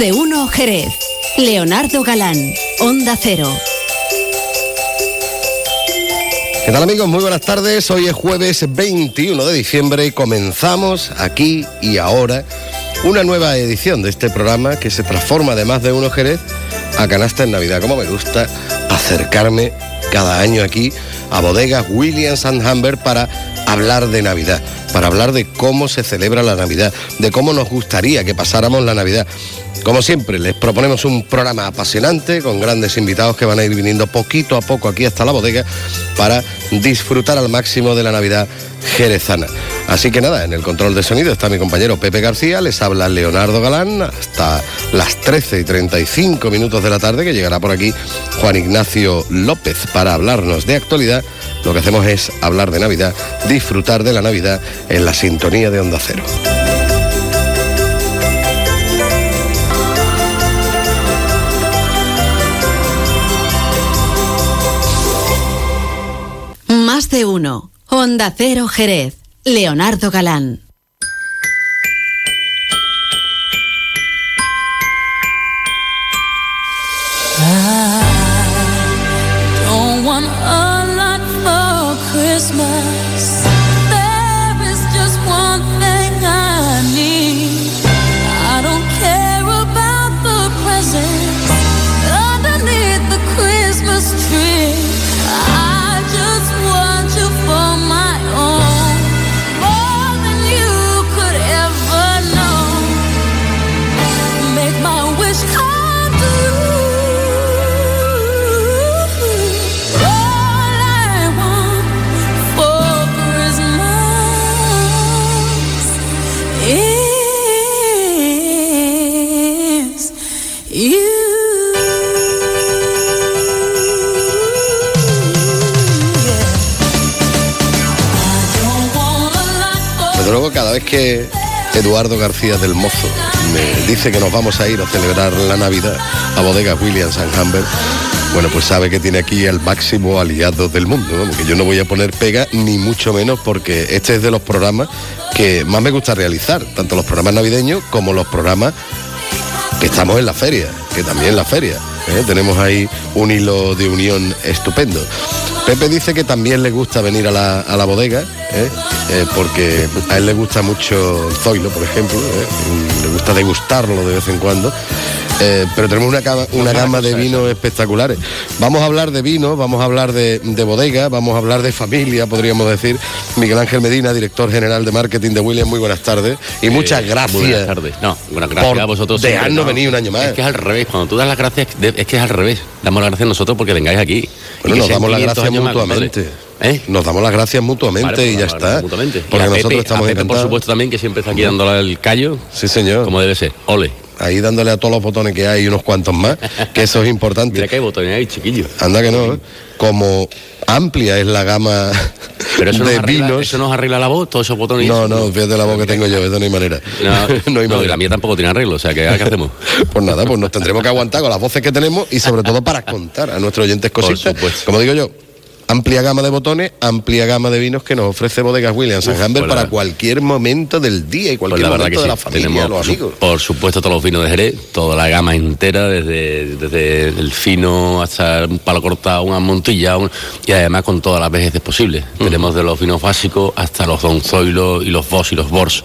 de uno Jerez. Leonardo Galán, Onda Cero. ¿Qué tal amigos? Muy buenas tardes. Hoy es jueves 21 de diciembre y comenzamos aquí y ahora una nueva edición de este programa que se transforma de más de uno Jerez a canasta en Navidad. Como me gusta acercarme cada año aquí a bodegas Williams and Humber para hablar de Navidad, para hablar de cómo se celebra la Navidad, de cómo nos gustaría que pasáramos la Navidad. Como siempre, les proponemos un programa apasionante con grandes invitados que van a ir viniendo poquito a poco aquí hasta la bodega para disfrutar al máximo de la Navidad jerezana. Así que nada, en el control de sonido está mi compañero Pepe García, les habla Leonardo Galán hasta las 13 y 35 minutos de la tarde que llegará por aquí Juan Ignacio López para hablarnos de actualidad. Lo que hacemos es hablar de Navidad, disfrutar de la Navidad en la sintonía de Onda Cero. De uno. Onda Cero Jerez. Leonardo Galán. Cada vez que Eduardo García del Mozo me dice que nos vamos a ir a celebrar la Navidad a bodegas Williams and Humber, bueno, pues sabe que tiene aquí el máximo aliado del mundo, ¿no? que yo no voy a poner pega ni mucho menos porque este es de los programas que más me gusta realizar, tanto los programas navideños como los programas que estamos en la feria, que también la feria. ¿eh? Tenemos ahí un hilo de unión estupendo. Pepe dice que también le gusta venir a la, a la bodega, ¿eh? Eh, porque a él le gusta mucho el zoilo, por ejemplo, ¿eh? le gusta degustarlo de vez en cuando. Eh, pero tenemos una, gama- una gama de vinos espectaculares. Vamos a hablar de vino, vamos a hablar de, de bodega, vamos a hablar de familia, podríamos decir. Miguel Ángel Medina, director general de marketing de Williams, muy buenas tardes. Y muchas gracias. Buenas tardes. No, buenas gracias por a vosotros. dejarnos no. venir un año más. Es que es al revés. Cuando tú das las gracias, es que es al revés. Damos las gracias a nosotros porque vengáis aquí. Bueno, que nos damos las 500 gracias más, mutuamente. ¿Eh? Nos damos las gracias mutuamente Vale, pues y ya está. mutuamente. Y Porque a nosotros Pepe- estamos a Pepe, por supuesto, también, que siempre está aquí dándole el callo. Sí, señor. Como debe ser. Ole. Ahí dándole a todos los botones que hay y unos cuantos más, que eso es importante. Mira que hay botones ahí, chiquillo. Anda que no, ¿eh? como amplia es la gama Pero eso, de nos arregla, vinos. eso nos arregla la voz, todos esos botones. No, no, fíjate la voz que tengo yo, eso no hay manera. No, No hay no, manera. la mía tampoco tiene arreglo, o sea, ¿qué hacemos? Pues nada, pues nos tendremos que aguantar con las voces que tenemos y sobre todo para contar a nuestros oyentes cositas. supuesto. Como digo yo, amplia gama de botones, amplia gama de vinos que nos ofrece Bodegas Williams Humber pues la- para cualquier momento del día y Pues cualquier la verdad momento que de la sí, familia, tenemos los amigos. por supuesto todos los vinos de Jerez, toda la gama entera, desde, desde el fino hasta un palo cortado, una montilla, un- y además con todas las vejeces posibles. Tenemos de los vinos básicos hasta los Don Zoilo y los Vos y los Bors,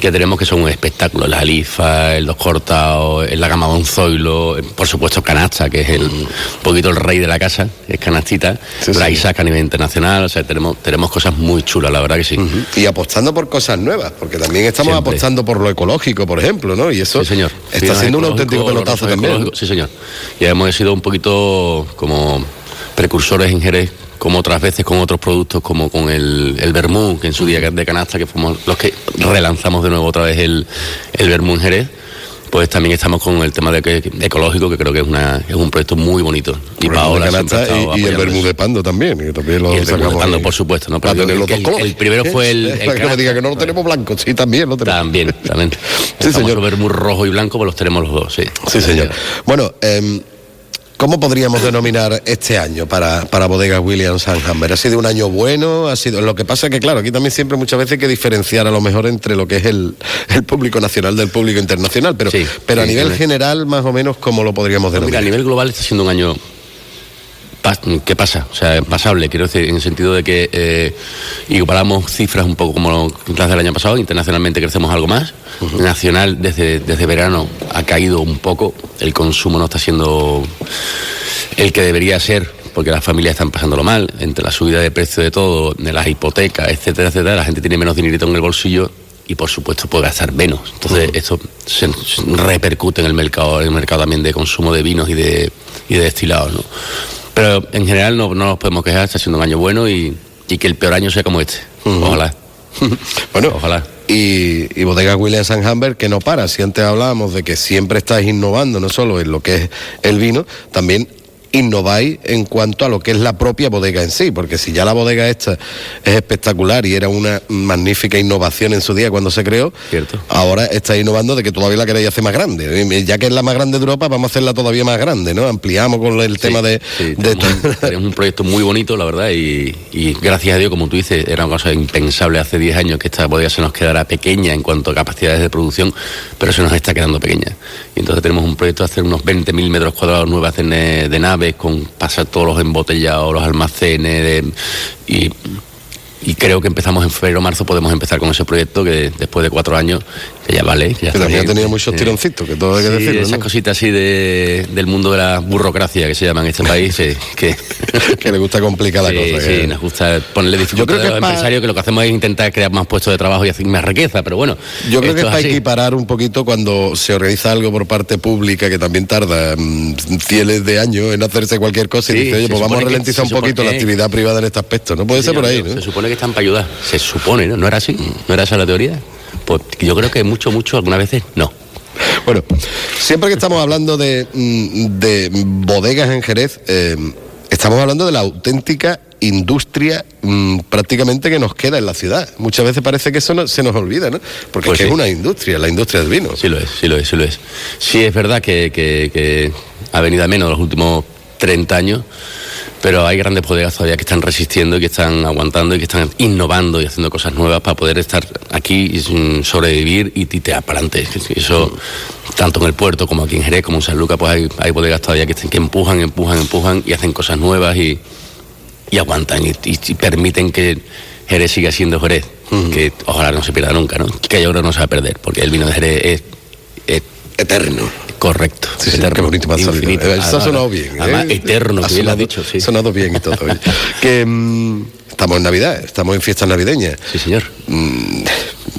que tenemos que son un espectáculo. La Alifa, el Los Cortados, la gama Don Zoilo, eh, por supuesto Canasta, que es el un poquito el rey de la casa, es Canastita, sí. Isaac a nivel internacional, o sea, tenemos, tenemos cosas muy chulas, la verdad que sí. Y apostando por cosas nuevas, porque también estamos Siempre. apostando por lo ecológico, por ejemplo, ¿no? Y eso Sí, señor. está siendo un auténtico pelotazo también. Sí, señor. Y hemos sido un poquito como precursores en Jerez, como otras veces con otros productos, como con el, el vermú, que en su día de canasta, que fuimos los que relanzamos de nuevo otra vez el, el vermú en Jerez. Pues también estamos con el tema de que, ecológico, que creo que es, una, es un proyecto muy bonito. Y Paola y, y el eso. de pando también, que también lo Y el sacamos pando, por supuesto, ¿no? Para Pero tener los el- dos colores. el primero fue el- el que me diga que no lo tenemos blanco, sí, también lo tenemos. También, también. Sí, señor. vermú rojo y blanco, pues los tenemos los dos, sí. Sí, señor. Bueno, eh, ¿Cómo podríamos denominar este año para, para Bodega Williams and Humber? ¿Ha sido un año bueno? ¿Ha sido... Lo que pasa es que, claro, aquí también siempre muchas veces hay que diferenciar a lo mejor entre lo que es el, el público nacional del público internacional, pero, Sí, pero a nivel sí. general, más o menos, ¿cómo lo podríamos Mira, a denominar? nivel global está siendo un año ¿Qué pasa? O sea, pasable, quiero decir, en el sentido de que eh, igualamos cifras un poco como las del año pasado, internacionalmente crecemos algo más, nacional desde, desde verano ha caído un poco, el consumo no está siendo el que debería ser, porque las familias están pasándolo mal, entre la subida de precio de todo, de las hipotecas, etcétera, etcétera, la gente tiene menos dinerito en el bolsillo y por supuesto puede gastar menos. Entonces esto se repercute en el mercado, en el mercado también de consumo de vinos y de, y de destilados, ¿no? Pero en general no, no nos podemos quejar, está siendo un año bueno y, y que el peor año sea como este. Ojalá. Bueno, Ojalá. Y, y Bodega Williams and Humber que no para. Si antes hablábamos de que siempre estáis innovando, no solo en lo que es el vino, también innováis en cuanto a lo que es la propia bodega en sí, porque si ya la bodega esta es espectacular y era una magnífica innovación en su día cuando se creó, Cierto. ahora estáis innovando de que todavía la queréis hacer más grande. Ya que es la más grande de Europa, vamos a hacerla todavía más grande, ¿no? Ampliamos con el tema de... Sí, de tenemos, un, proyecto muy bonito, la verdad, y, y gracias a Dios, como tú dices, era una cosa impensable hace 10 años que esta bodega se nos quedara pequeña en cuanto a capacidades de producción, pero se nos está quedando pequeña. Y entonces tenemos un proyecto de hacer unos 20.000 metros cuadrados nuevas de, de con pasar todos los embotellados, los almacenes, y y creo que empezamos en febrero o marzo, podemos empezar con ese proyecto que después de cuatro años, que ya vale. Ya Que también ha tenido muchos Eh, tironcitos, que todo hay que sí, decirlo, Esas ¿no? cositas así de, del mundo de la burocracia que se llama en este país, que, que le gusta complicar la sí, cosa. sí, que- nos gusta ponerle Yo creo dificultades que a los empresarios, que lo que hacemos es intentar crear más puestos de trabajo y hacer más riqueza, pero bueno. Yo creo que es para así. equiparar un poquito cuando se organiza algo por parte pública que también tarda mm, fieles de años en hacerse cualquier cosa y dice, oye, pues vamos a ralentizar un poquito la actividad privada en este aspecto, ¿no? Puede ser por ahí, Se supone que están para ayudar. Se supone, ¿no? ¿No era así? ¿No era esa la teoría? Pues yo creo que mucho, mucho, algunas veces no. Bueno, siempre que estamos hablando de, mm, de bodegas en Jerez, eh, estamos hablando de la auténtica industria mm, prácticamente que nos queda en la ciudad. Muchas veces parece que eso no- se nos olvida, ¿no? Porque Pues es que sí. es una industria, la industria del vino. Sí lo es, sí lo es, sí lo es. Sí es verdad que, que- que ha venido a menos los últimos 30 años, pero hay grandes bodegas todavía que están resistiendo y que están aguantando y que están innovando y haciendo cosas nuevas para poder estar aquí y sobrevivir y tirar para adelante. Eso, tanto en el puerto como aquí en Jerez, como en San Lucas, pues hay, hay bodegas todavía que, están- que empujan, empujan, empujan y hacen cosas nuevas y, y aguantan y, y- y permiten que Jerez siga siendo Jerez, que ojalá no se pierda nunca, ¿no? Que yo creo no se va a perder, porque el vino de Jerez es, es Eterno. correcto. Sí, sí, eterno, qué bonito salido. infinito. Eh, Eso ha sonado bien. ¿eh? eterno, Ha que bien lo has sonado- dicho, sí. Sonado bien y todo. que mm, estamos en Navidad, estamos en fiestas navideñas. Sí, señor. Mm,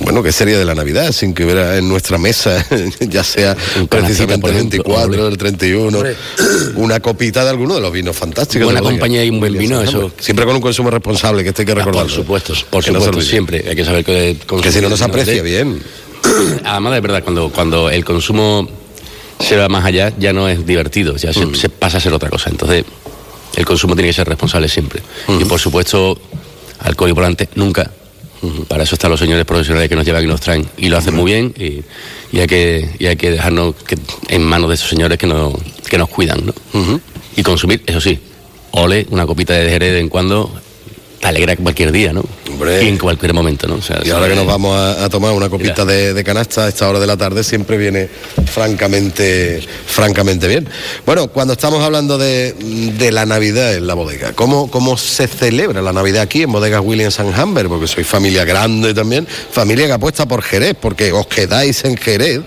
bueno, ¿qué sería de la Navidad sin que hubiera en nuestra mesa, ya sea precisamente el ejemplo, 24, hombre. el 31, Hombre. una copita de alguno de los vinos fantásticos? Buena compañía y un buen vino, eso- Siempre con un consumo responsable, que esto hay que Ah, recordarlo. por supuesto, por Que no se supuesto, siempre. Hay que saber que... Que si no nos consumir aprecia bien. Además, de verdad, cuando, cuando el consumo se va más allá, ya no es divertido, ya Mm. se, se pasa a ser otra cosa. Entonces, el consumo tiene que ser responsable siempre. Y por supuesto, alcohol y volante, nunca. Para eso están los señores profesionales que nos llevan y nos traen. Y lo hacen muy bien y, y hay, que, y hay que dejarnos que- en manos de esos señores que nos, que nos cuidan. ¿no? Y consumir, eso sí, ole, una copita de jerez de vez en cuando, te alegra cualquier día, ¿no? Hombre. Y en cualquier momento, ¿no? O sea, Y ahora que nos vamos a, a tomar una copita de, de canasta a esta hora de la tarde, siempre viene francamente, francamente bien. Bueno, cuando estamos hablando de, de la Navidad en la bodega, ¿cómo, ¿cómo se celebra la Navidad aquí en Bodegas Williams and Humber? Porque sois familia grande también, familia que apuesta por Jerez, porque os quedáis en Jerez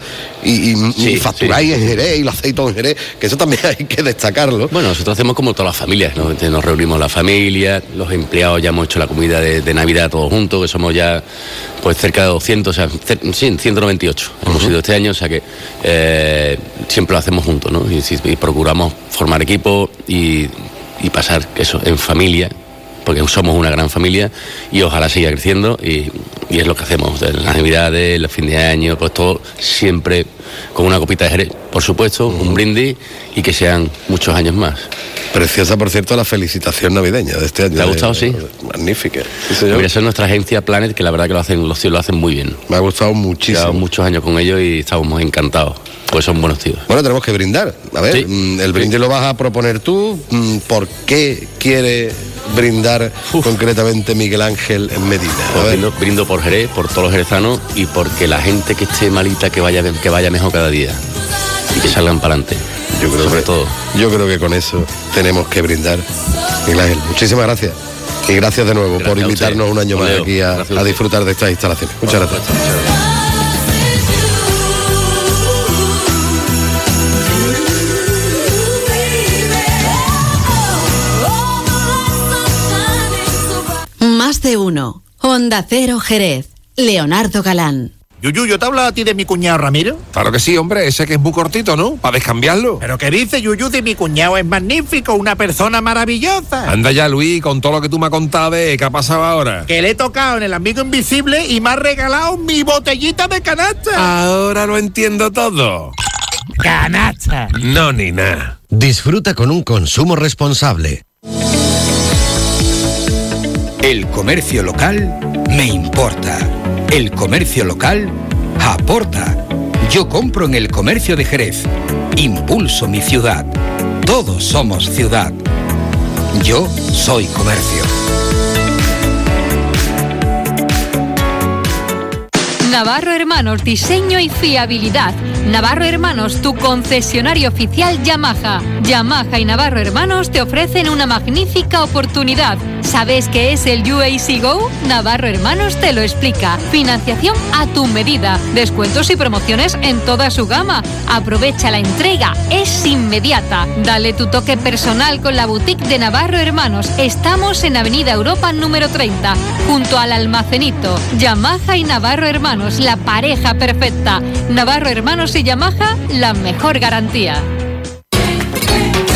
y, y- y Sí, facturáis sí. en Jerez y lo hacéis todo en Jerez, que eso también hay que destacarlo. Bueno, nosotros hacemos como todas las familias, ¿no? Entonces nos reunimos la familia, los empleados ya hemos hecho la comida de, de Navidad todos juntos, que somos ya pues cerca de 200, o sea, sí, 198 hemos sido este año, o sea que eh, siempre lo hacemos juntos, ¿no? Y, procuramos formar equipo y, y pasar eso en familia, porque somos una gran familia y ojalá siga creciendo y, y es lo que hacemos, de las navidades, los fin de año, pues todo siempre con una copita de jerez, por supuesto, un brindis y que sean muchos años más. Preciosa, por cierto, la felicitación navideña de este año. ¿Te ha de- gustado, sí? Magnífica. Sí. Mira, esa es nuestra agencia Planet, que la verdad que lo hacen, los lo hacen muy bien. Me ha gustado muchísimo. Llevamos muchos años con ellos y estamos encantados. Pues son buenos tíos. Bueno, tenemos que brindar. A ver, Sí. mm, el brindis lo vas a proponer tú. Mm, ¿Por qué quiere brindar concretamente Miguel Ángel en Medina? A Pues ver. brindo, brindo por Jerez, por todos los jerezanos y porque la gente que esté malita que vaya, que vaya mejor cada día y que salgan para adelante. Yo creo, sobre que, todo. yo creo que con eso tenemos que brindar. Miguel Ángel, muchísimas gracias. Y gracias de nuevo Gracias por invitarnos un año más aquí a, a disfrutar de estas instalaciones. Muchas gracias. Más de uno. Onda Cero Jerez. Leonardo Galán. Yuyu, ¿yo te he hablado a ti de mi cuñado Ramiro? Claro que sí, hombre, ese que es muy cortito, ¿no? Para descambiarlo. ¿Pero qué dice Yuyu de mi cuñado? Es magnífico, una persona maravillosa. Anda ya, Luis, con todo lo que tú me has contado de qué ha pasado ahora. Que le he tocado en el amigo invisible y me ha regalado mi botellita de canasta. Ahora lo entiendo todo. ¡Canasta! No, ni nada. Disfruta con un consumo responsable. El comercio local me importa. El comercio local aporta. Yo compro en el comercio de Jerez. Impulso mi ciudad. Todos somos ciudad. Yo soy comercio. Navarro Hermanos, diseño y fiabilidad. Navarro Hermanos, tu concesionario oficial Yamaha. Yamaha y Navarro Hermanos te ofrecen una magnífica oportunidad. ¿Sabes qué es el UAC Go? Navarro Hermanos te lo explica. Financiación a tu medida. Descuentos y promociones en toda su gama. Aprovecha la entrega. Es inmediata. Dale tu toque personal con la boutique de Navarro Hermanos. Estamos en Avenida Europa número 30, junto al almacenito. Yamaha y Navarro Hermanos, la pareja perfecta. Navarro Hermanos y Yamaha, la mejor garantía.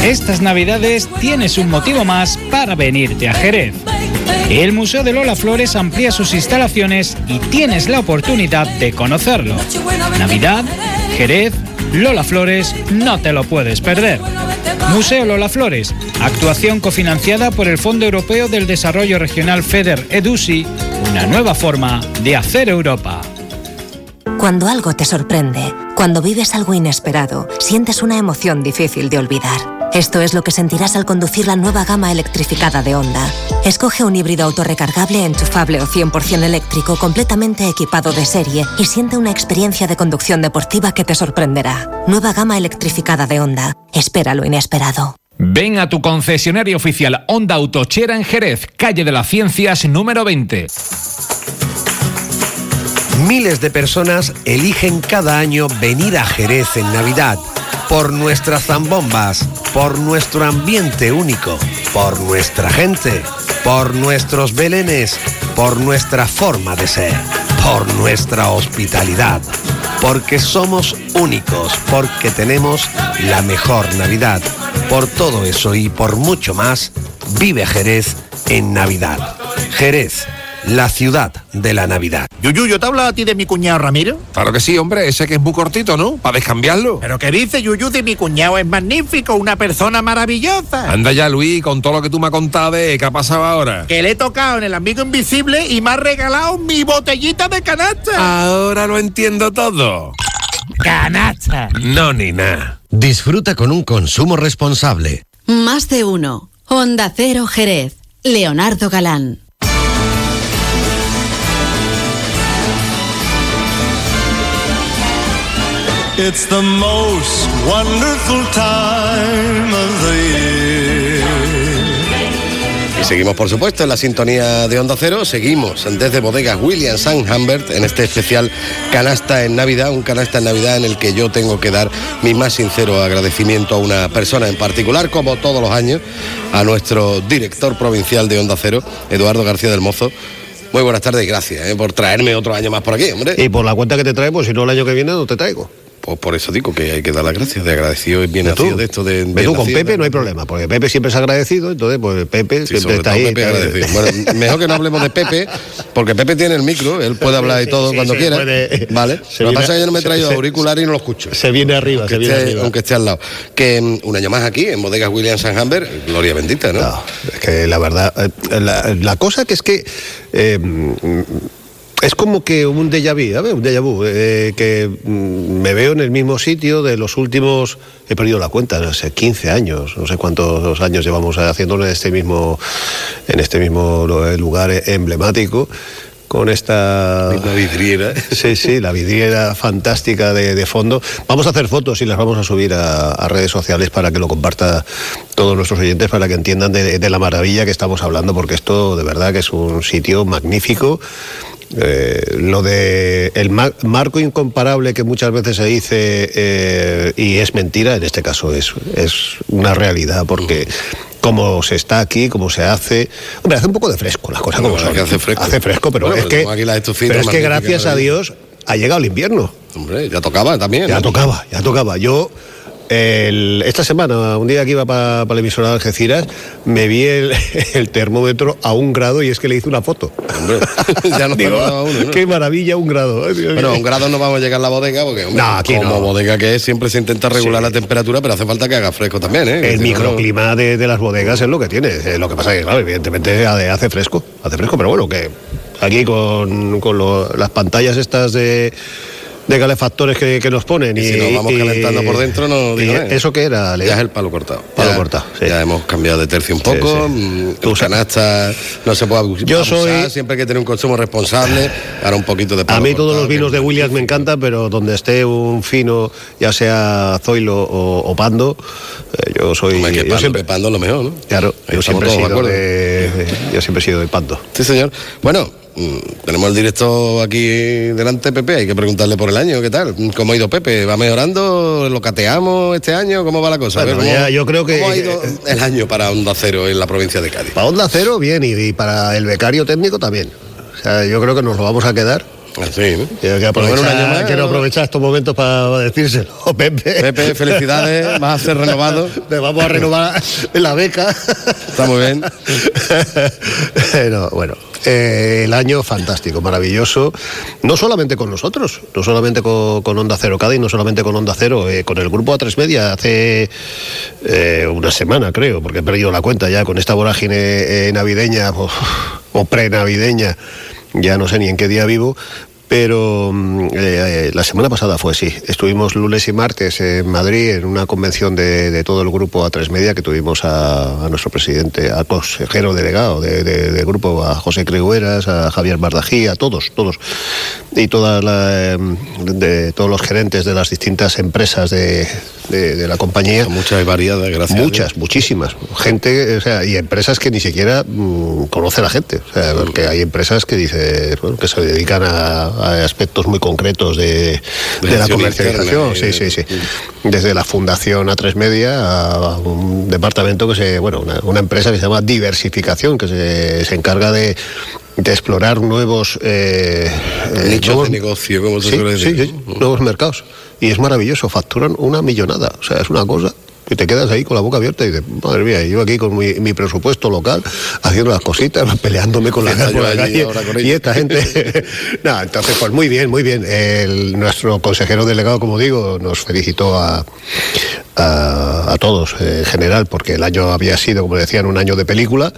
Estas navidades tienes un motivo más para venirte a Jerez. El Museo de Lola Flores amplía sus instalaciones y tienes la oportunidad de conocerlo. Navidad, Jerez, Lola Flores, no te lo puedes perder. Museo Lola Flores, actuación cofinanciada por el Fondo Europeo del Desarrollo Regional FEDER EDUSI, una nueva forma de hacer Europa. Cuando algo te sorprende, cuando vives algo inesperado, sientes una emoción difícil de olvidar. Esto es lo que sentirás al conducir la nueva gama electrificada de Honda. Escoge un híbrido autorrecargable, enchufable o 100% eléctrico completamente equipado de serie y siente una experiencia de conducción deportiva que te sorprenderá. Nueva gama electrificada de Honda. Espera lo inesperado. Ven a tu concesionario oficial Honda Autochera en Jerez, calle de las Ciencias número 20. Miles de personas eligen cada año venir a Jerez en Navidad por nuestras zambombas, por nuestro ambiente único, por nuestra gente, por nuestros belenes, por nuestra forma de ser, por nuestra hospitalidad, porque somos únicos, porque tenemos la mejor Navidad. Por todo eso y por mucho más, vive Jerez en Navidad. Jerez, la ciudad de la Navidad. Yuyu, ¿yo te he hablado a ti de mi cuñado Ramiro? Claro que sí, hombre, ese que es muy cortito, ¿no? Para descambiarlo. ¿Pero qué dice Yuyu de mi cuñado? Es magnífico, una persona maravillosa. Anda ya, Luis, con todo lo que tú me has contado de qué ha pasado ahora. Que le he tocado en el amigo invisible y me ha regalado mi botellita de canasta. Ahora lo entiendo todo. ¡Canasta! No, ni nada. Disfruta con un consumo responsable. Más de uno. Onda Cero Jerez. Leonardo Galán. It's the most wonderful time of the year. Y seguimos, por supuesto, en la sintonía de Onda Cero. Seguimos desde bodegas Williams and Humbert en este especial Canasta en Navidad. Un canasta en Navidad en el que yo tengo que dar mi más sincero agradecimiento a una persona en particular, como todos los años, a nuestro director provincial de Onda Cero, Eduardo García del Mozo. Muy buenas tardes y gracias eh, por traerme otro año más por aquí, hombre. Y por la cuenta que te traemos, si no el año que viene no te traigo. Pues por eso digo que hay que dar las gracias, de agradecido y bien nacido de esto de... Tú, con Pepe no hay problema, porque Pepe siempre es agradecido, entonces pues Pepe Sí, siempre está ahí. Pepe está- agradecido. Bueno, mejor que no hablemos de Pepe, porque Pepe tiene el micro, él puede hablar de Sí, todo sí, cuando sí, quiera. puede. Vale. Se Lo que pasa es que yo no me he traído auricular y no lo escucho. Se viene arriba, Aunque se viene esté, arriba. aunque esté al lado. Que mm, un año más aquí, en Bodegas Williams and Humber, gloria bendita, ¿no? No, es que la verdad, eh, la, la cosa que es que eh, es como que un déjà vu, ¿sabes? Un déjà vu, eh, que mm, me veo en el mismo sitio de los últimos, he perdido la cuenta, no sé, 15 años, no sé cuántos años llevamos haciéndolo en este mismo, en este mismo eh, lugar emblemático con esta Misma vidriera. Sí, sí, la vidriera fantástica de, de fondo. Vamos a hacer fotos y las vamos a subir a, a redes sociales para que lo comparta todos nuestros oyentes, para que entiendan de, de la maravilla que estamos hablando, porque esto de verdad que es un sitio magnífico. Eh, lo de el ma- marco incomparable que muchas veces se dice eh, y es mentira, en este caso es, es una realidad, porque como se está aquí, como se hace. Hombre, hace un poco de fresco las cosas Bueno, como son. hace fresco. Hace fresco, pero Bueno, es que. Pero es gracias a ¿no? Dios ha llegado el invierno. Hombre, ya tocaba también. Ya ¿no? tocaba, ya tocaba. Yo, el- esta semana, un día que iba para la emisora de Algeciras, me vi el, el termómetro a un grado y es que le hice una foto. Hombre, ya nos Digo, tardaba uno, ¿no? Qué maravilla, un grado. Dios Bueno, a un grado no vamos a llegar a la bodega porque hombre, No, aquí como no. bodega que es siempre se intenta regular la temperatura, pero hace falta que haga fresco también, ¿eh? El Si no, no- microclima de, de las bodegas es lo que tiene. Eh, lo que pasa es que, claro, evidentemente hace hace fresco. Hace fresco, pero bueno, que aquí con, con lo- las pantallas estas de, de calefactores que, que nos ponen. Y Y, si nos vamos y- calentando por dentro, no. ¿Eso qué era, Leo? Ya es el palo cortado. Palo Ya- cortado, sí. Ya hemos cambiado de tercio un poco. sí. mm, canastas no se puede abusar. Yo soy- Siempre hay que tener un consumo responsable. Ahora un poquito de A palo mí todos los vinos de Williams me encantan, pero donde esté un fino, ya sea Zoilo o, o Pando, eh, yo soy. Hombre, que yo siempre, pando es lo mejor, ¿no? claro, yo siempre, he todos de sido acuerdo. de, de- yo siempre he sido de Pando. Sí, señor. Bueno, tenemos el directo aquí delante, Pepe. Hay que preguntarle por el año, ¿qué tal? ¿Cómo ha ido Pepe? ¿Va mejorando? ¿Lo cateamos este año? ¿Cómo va la cosa? Ver, Bueno, ¿cómo- ya, yo creo que- ¿Cómo ha ido el año para Onda Cero en la provincia de Cádiz? Para Onda Cero, bien, y, y para el becario técnico también. O sea, yo creo que nos lo vamos a quedar. Así, ¿no? Quiero, aprovechar estos momentos para decírselo, Pepe. Pepe, felicidades, vas a ser renovado. Te vamos a renovar la beca. Está muy bien. No, bueno, eh, el año fantástico, maravilloso. No solamente con nosotros, no solamente con, Onda Cero Cádiz, no solamente con Onda Cero, eh, con el grupo A3 Media hace eh, una semana, creo, porque he perdido la cuenta ya con esta vorágine navideña o, o pre-navideña, ya no sé ni en qué día vivo. Pero mm, eh, la semana pasada fue así. Estuvimos lunes y martes en Madrid en una convención de, de todo el grupo A3 Media que tuvimos a, a nuestro presidente, al consejero delegado de- de- del grupo, a José Cregueras, a Javier Bardají, a todos, todos. Y todas la, eh, de, todos los gerentes de las distintas empresas de, de- de la compañía. Muchas y variadas, gracias. Muchas, muchísimas. Gente, o sea, y empresas que ni siquiera mm, conoce la gente. O sea, porque hay empresas que dice, bueno, que se dedican a, a aspectos muy concretos de, de la comercialización. interna y Sí, sí, sí. Desde la fundación A3 Media a un departamento que se, bueno, una, una empresa que se llama diversificación, que se, se encarga de de explorar nuevos eh, eh, Nichos nuevos- de negocio, como se Sí, suele sí, decir. sí, nuevos mercados. Y es maravilloso, facturan una millonada. O sea, es una cosa que te quedas ahí con la boca abierta y dices, madre mía, yo aquí con mi, mi presupuesto local, haciendo las cositas, peleándome con la, calle. ahora con Y esta gente. Nada, entonces, pues muy bien, muy bien. El- nuestro consejero delegado, como digo, nos felicitó a, a, a todos en general, porque el año había sido, como decían, un año de película.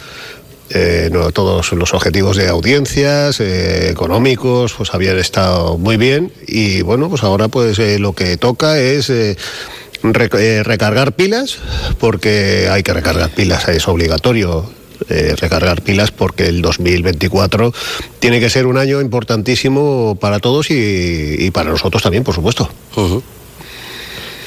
Eh, no, todos los objetivos de audiencias, eh, económicos, pues habían estado muy bien y bueno, pues ahora pues eh, lo que toca es recargar pilas, porque hay que recargar pilas, es obligatorio eh, recargar pilas porque el 2024 tiene que ser un año importantísimo para todos y, y para nosotros también, por supuesto.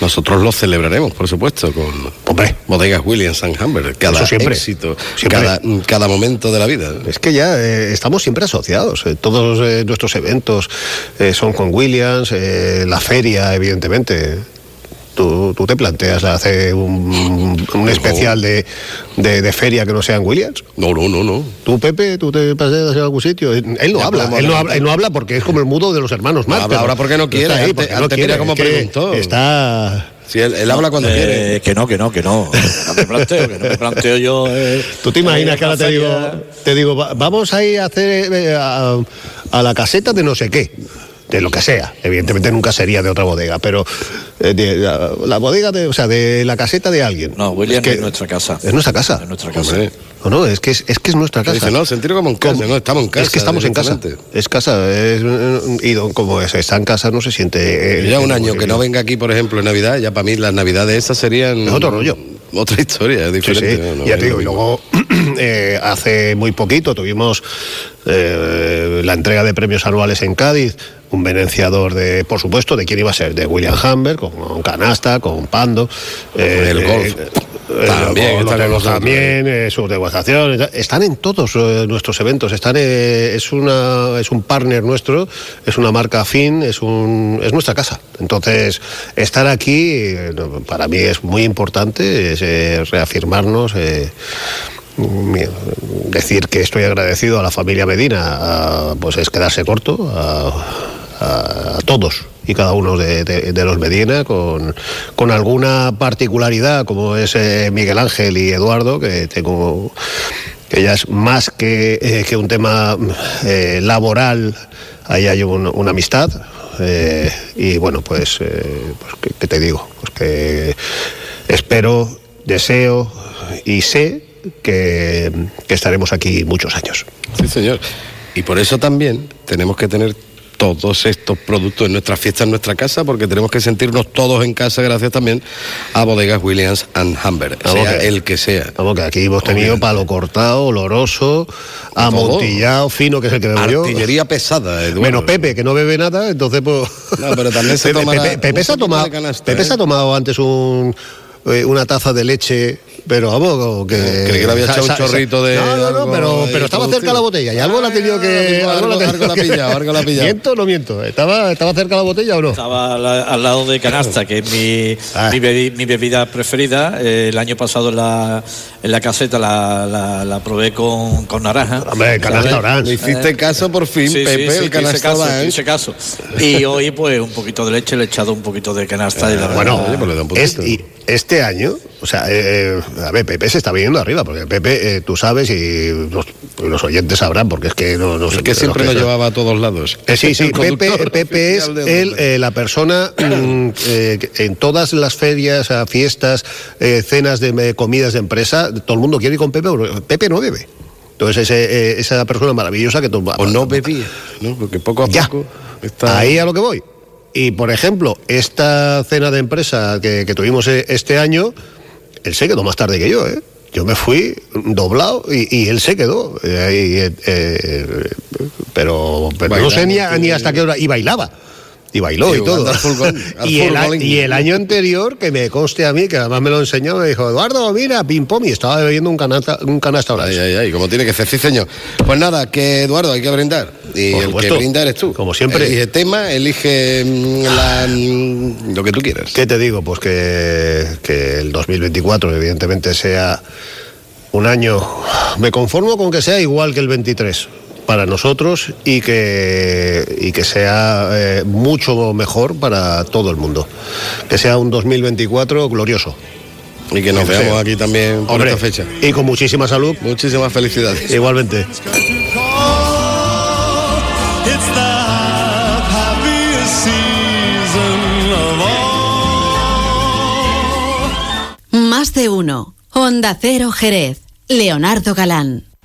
Nosotros lo celebraremos, por supuesto, con Hombre. bodegas Williams and Humber. Cada siempre. éxito, Siempre. Cada, cada momento de la vida. Es que ya eh, estamos siempre asociados. eh, todos eh, nuestros eventos eh, son con Williams, eh, la feria, evidentemente. ¿Tú, tú te planteas hacer un, un especial de, de- de feria que no sean Williams? No, no, no, no. ¿Tú, Pepe, tú te paseas en algún sitio? Él no Ya habla, él no habla, él no habla porque es como el mudo de los hermanos No Marx. habla ahora porque no quiere, ahí, antes- porque no antes mira quiere, que preguntó. Está... Si él, él habla cuando Eh, quiere. Que no, que no, que no. No me planteo, que no me planteo yo. eh, ¿Tú te imaginas eh, que ahora te digo, feria- te digo, va- vamos a ir a hacer eh, a, a la caseta de no sé qué? De lo que sea. Evidentemente nunca sería de otra bodega, pero eh, de la, la bodega de, o sea, de la caseta de alguien. No, William Es que- es nuestra casa. Es nuestra casa. Es nuestra casa. Hombre. No, no, es que es, es que es nuestra casa. Dice, no, sentirlo como en casa, no, estamos en casa. Es que estamos en casa. Es casa. Es, y don- como es- está en casa no se siente... eh, Ya un año que no venga aquí, por ejemplo, en Navidad, ya para mí las Navidades esas serían... Es otro rollo. Otra historia, Sí, diferente. sí, ¿no? No ya te digo, y luego eh, hace muy poquito tuvimos eh, la entrega de premios anuales en Cádiz, un venenciador de, por supuesto, de quién iba a ser, de William Hamber, con, con Canasta, con Pando. eh, el golf. eh, También, los nosotros. también, eh, sus degustaciones, están en todos eh, nuestros eventos, están eh, es una es un partner nuestro, es una marca afín, es un es nuestra casa. Entonces, estar aquí para mí es muy importante, es reafirmarnos decir que estoy agradecido a la familia Medina, pues es quedarse corto a, todos y cada uno de, los Medina con, con alguna particularidad como es eh, Miguel Ángel y Eduardo que tengo que ya es más que, eh, que un tema eh, laboral ahí hay un- una amistad y bueno pues, pues ¿qué, qué te digo pues que espero deseo y sé que, que estaremos aquí muchos años. Sí, señor. Y por eso también tenemos que tener todos estos productos en nuestras fiestas, en nuestra casa, porque tenemos que sentirnos todos en casa gracias también a bodegas Williams and Humber, sea que- el que sea. Vamos, que aquí hemos tenido palo cortado, oloroso, amontillado, fino, que es el que bebo yo. Artillería pesada, Eduardo. Menos Pepe, que no bebe nada, entonces pues... No, pero también se Pepe, Pepe- se ha tomado, canasta, Pepe ¿eh? se ha tomado antes un, eh, una taza de leche, pero vamos, que... Creí que le había echado un chorrito de No, no, no, pero, pero estaba cerca la botella y algo la ha tenido que... algo- la ha tenido algo la ha que- pillado, algo la ha pillado. ¿Miento o no miento? ¿Estaba, ¿Estaba cerca la botella o no? Estaba al, al lado de Canasta, que es mi, Ah. mi, bebi- mi bebida preferida. Eh, el año pasado en la, en la caseta la, la, la probé con, con naranja. Hombre, Canasta. Orange. Le hiciste caso por fin, Pepe, sí, el canasta Orange. hice caso. Y hoy, pues, un poquito de leche, le he echado un poquito de canasta. y la Bueno, pues le da un es- poquito. y este año, o sea, eh, eh, a ver, Pepe se está viniendo arriba, porque Pepe, eh, tú sabes y los, los oyentes sabrán, porque es que no, no sé Es que siempre son- llevaba a todos lados. Eh, sí, sí, El Pepe, Pepe es eh, la persona mm, en todas las ferias, fiestas, cenas de comidas de empresa, todo el mundo quiere ir con Pepe, porque Pepe no bebe. Entonces, ese, esa persona maravillosa que tú... O no bebía, ¿no? Porque poco a Ya. poco está... Ahí a lo que voy. Y por ejemplo, esta cena de empresa que, que tuvimos este año, él se quedó más tarde que yo, ¿eh? Yo me fui doblado y, y él se quedó. eh, eh, eh, pero pero no sé ni hasta qué hora. Y bailaba. Y bailó Sí, y todo. fútbol, y, el, a- fútbol. y el año anterior, que me conste a mí, que además me lo enseñó, me dijo, Eduardo, mira, ping pong, y estaba bebiendo un canasta, un canasta Ay, ay, ay, como tiene que ser, sí, señor. Pues nada, que Eduardo, hay que brindar. Y Por el supuesto. que brinda eres tú. Como siempre. Elige tema, elige mm, la, mm, lo que tú quieras. ¿Qué te digo? Pues que, que el 2024 evidentemente sea un año... Me conformo con que sea igual que el 23 para nosotros y que, y que sea eh, mucho mejor para todo el mundo. Que sea un 2024 glorioso. Y que nos Que veamos sea. aquí también por Hombre, esta fecha. Y con muchísima salud. Muchísimas felicidades. Igualmente. Más de uno. Onda Cero Jerez. Leonardo Galán.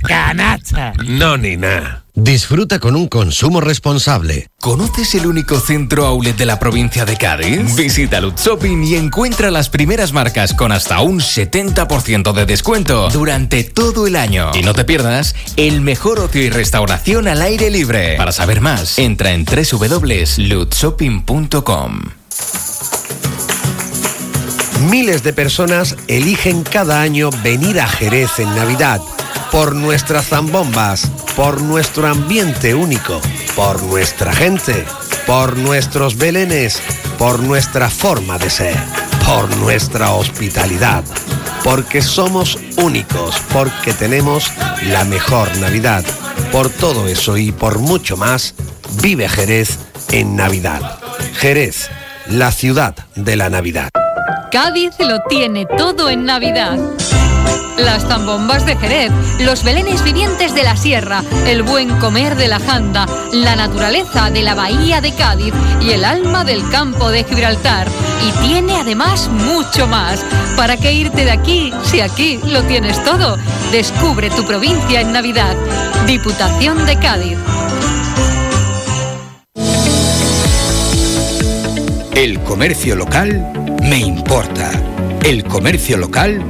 ¡Canasta! No, ni nada. Disfruta con un consumo responsable. ¿Conoces el único centro outlet de la provincia de Cádiz? Visita Lutz Shopping y encuentra las primeras marcas con hasta un 70% de descuento durante todo el año. Y no te pierdas el mejor ocio y restauración al aire libre. Para saber más, entra en www.lutzshopping.com. Miles de personas eligen cada año venir a Jerez en Navidad por nuestras zambombas, por nuestro ambiente único, por nuestra gente, por nuestros belenes, por nuestra forma de ser. por nuestra hospitalidad, porque somos únicos, porque tenemos la mejor Navidad. Por todo eso y por mucho más, vive Jerez en Navidad. Jerez, la ciudad de la Navidad. Cádiz lo tiene todo en Navidad. Las zambombas de Jerez, los belenes vivientes de la sierra, el buen comer de la janda, la naturaleza de la bahía de Cádiz y el alma del campo de Gibraltar. Y tiene además mucho más. ¿Para qué irte de aquí si aquí lo tienes todo? Descubre tu provincia en Navidad. Diputación de Cádiz. El comercio local me importa. El comercio local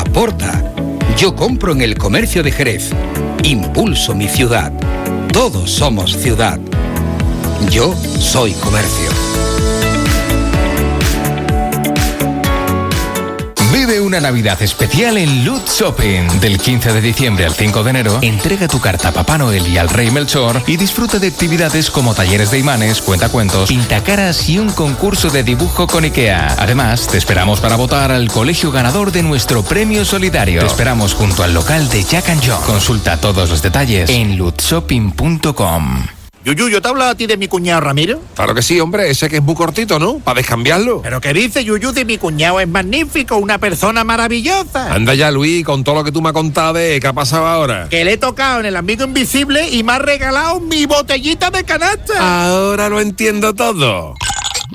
aporta. Yo compro en el comercio de Jerez. Impulso mi ciudad. Todos somos ciudad. Yo soy comercio. Una Navidad especial en Loot Shopping. Del 15 de diciembre al 5 de enero, entrega tu carta a Papá Noel y al Rey Melchor y disfruta de actividades como talleres de imanes, cuentacuentos, pintacaras y un concurso de dibujo con IKEA. Además, te esperamos para votar al colegio ganador de nuestro premio solidario. Te esperamos junto al local de Jack and John. Consulta todos los detalles en lootshopping.com. Yuyu, ¿yo te he hablado a ti de mi cuñado Ramiro? Claro que sí, hombre, ese que es muy cortito, ¿no? Para descambiarlo. ¿Pero qué dice Yuyu de mi cuñado? Es magnífico, una persona maravillosa. Anda ya, Luis, con todo lo que tú me has contado de qué ha pasado ahora. Que le he tocado en el amigo invisible y me ha regalado mi botellita de canasta. Ahora lo entiendo todo.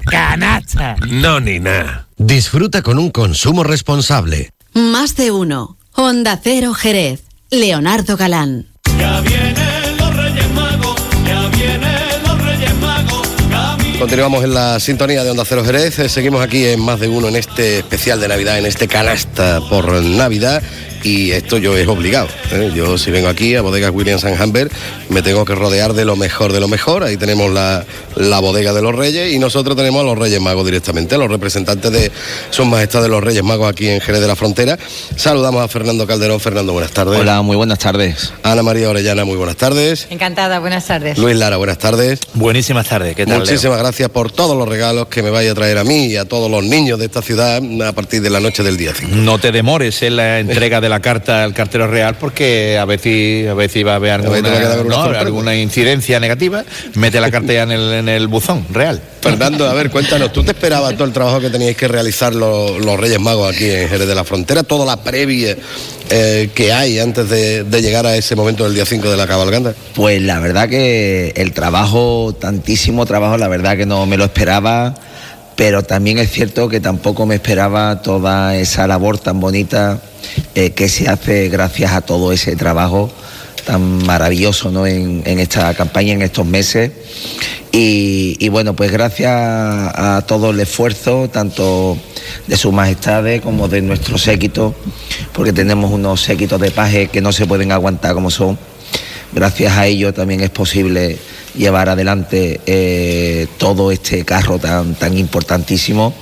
Canasta. No, ni nada. Disfruta con un consumo responsable. Más de uno. Honda Cero Jerez. Leonardo Galán. Ya Continuamos en la sintonía de Onda Cero Jerez. Eh, Seguimos aquí en más de uno en este especial de Navidad, en este canasta por Navidad. Y esto yo es obligado. ¿eh? Yo si vengo aquí a Bodegas Williams and Humber me tengo que rodear de lo mejor de lo mejor. Ahí tenemos la, la bodega de los Reyes y nosotros tenemos a los Reyes Magos directamente, a los representantes de Sus Majestades los Reyes Magos aquí en Jerez de la Frontera. Saludamos a Fernando Calderón. Fernando, buenas tardes. Hola, muy buenas tardes. Ana María Orellana, muy buenas tardes. Encantada, buenas tardes. Luis Lara, buenas tardes. Buenísimas tardes, ¿qué tal? Muchísimas gracias por todos los regalos que me vaya a traer a mí y a todos los niños de esta ciudad a partir de la noche del día 5. No te demores en la entrega de la carta al cartero real porque a veces, a veces va a haber veces te va a quedar alguna, no, incidencia negativa. Mete la carta ya en el, en el buzón real. Fernando, a ver, cuéntanos, ¿tú te esperabas todo el trabajo que teníais que realizar los, los Reyes Magos aquí en Jerez de la Frontera, toda la previa eh, que hay antes de, de llegar a ese momento del día 5 de la cabalganda? Pues la verdad que el trabajo, tantísimo trabajo, la verdad que no me lo esperaba, pero también es cierto que tampoco me esperaba toda esa labor tan bonita eh, que se hace gracias a todo ese trabajo tan maravilloso ¿no? en, en esta campaña, en estos meses. Y, bueno, pues gracias a todo el esfuerzo, tanto de sus majestades como de nuestro séquito, porque tenemos unos séquitos de paje que no se pueden aguantar como son. Gracias a ello también es posible llevar adelante eh, todo este carro tan, tan importantísimo.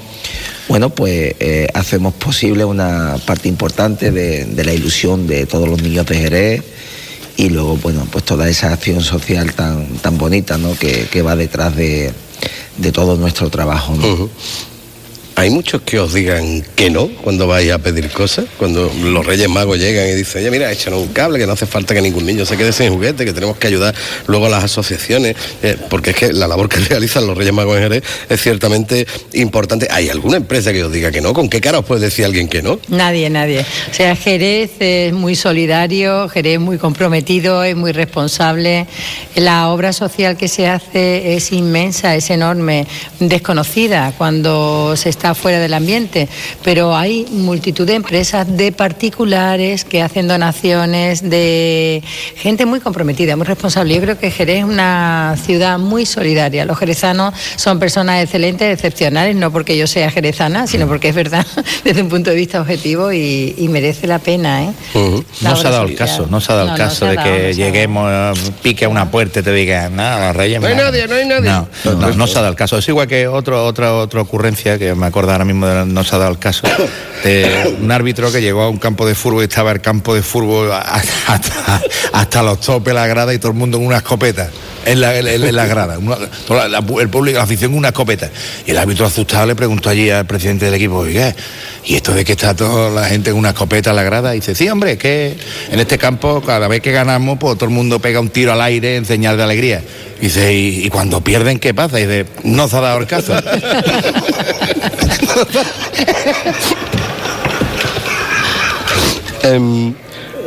Bueno, pues eh, hacemos posible una parte importante de, la ilusión de todos los niños de Jerez y luego, bueno, pues toda esa acción social tan, tan bonita, ¿no? Que, que va detrás de, de todo nuestro trabajo. ¿Hay muchos que os digan que no cuando vais a pedir cosas? Cuando los Reyes Magos llegan y dicen, oye, mira, échanos un cable, que no hace falta que ningún niño se quede sin juguete, que tenemos que ayudar luego a las asociaciones, eh, porque es que la labor que realizan los Reyes Magos en Jerez es ciertamente importante. ¿Hay alguna empresa que os diga que no? ¿Con qué cara os puede decir alguien que no? Nadie, nadie. O sea, Jerez es muy solidario, Jerez es muy comprometido, es muy responsable. La obra social que se hace es inmensa, es enorme, desconocida cuando se está fuera del ambiente, pero hay multitud de empresas, de particulares que hacen donaciones, de gente muy comprometida, muy responsable. Yo creo que Jerez es una ciudad muy solidaria. Los jerezanos son personas excelentes, excepcionales, no porque yo sea jerezana, sino porque es verdad desde un punto de vista objetivo y, y merece la pena. ¿eh? La No se ha dado el caso, no se ha dado No, el no caso de dado, que no lleguemos, eh, pique a una puerta y te digan, nada, reyes. No hay nadie, no hay nadie. No, no, no se ha dado el caso. Es igual que otro, otra, otra ocurrencia que me acuerdo ahora mismo, de- no se ha dado el caso, de un árbitro que llegó a un campo de fútbol y estaba el campo de fútbol hasta, hasta los topes, la grada y todo el mundo con una escopeta. en la, en, en la grada. Una- toda la- la- el público, la afición, una escopeta. Y el árbitro asustado le preguntó allí al presidente del equipo, oiga, ¿y esto de que está toda la gente con una escopeta en la grada? Y dice, sí, hombre, es que en este campo, cada vez que ganamos, pues todo el mundo pega un tiro al aire en señal de alegría. Y dice, ¿y, y cuando pierden qué pasa? Y dice, no se ha dado el caso. ähm,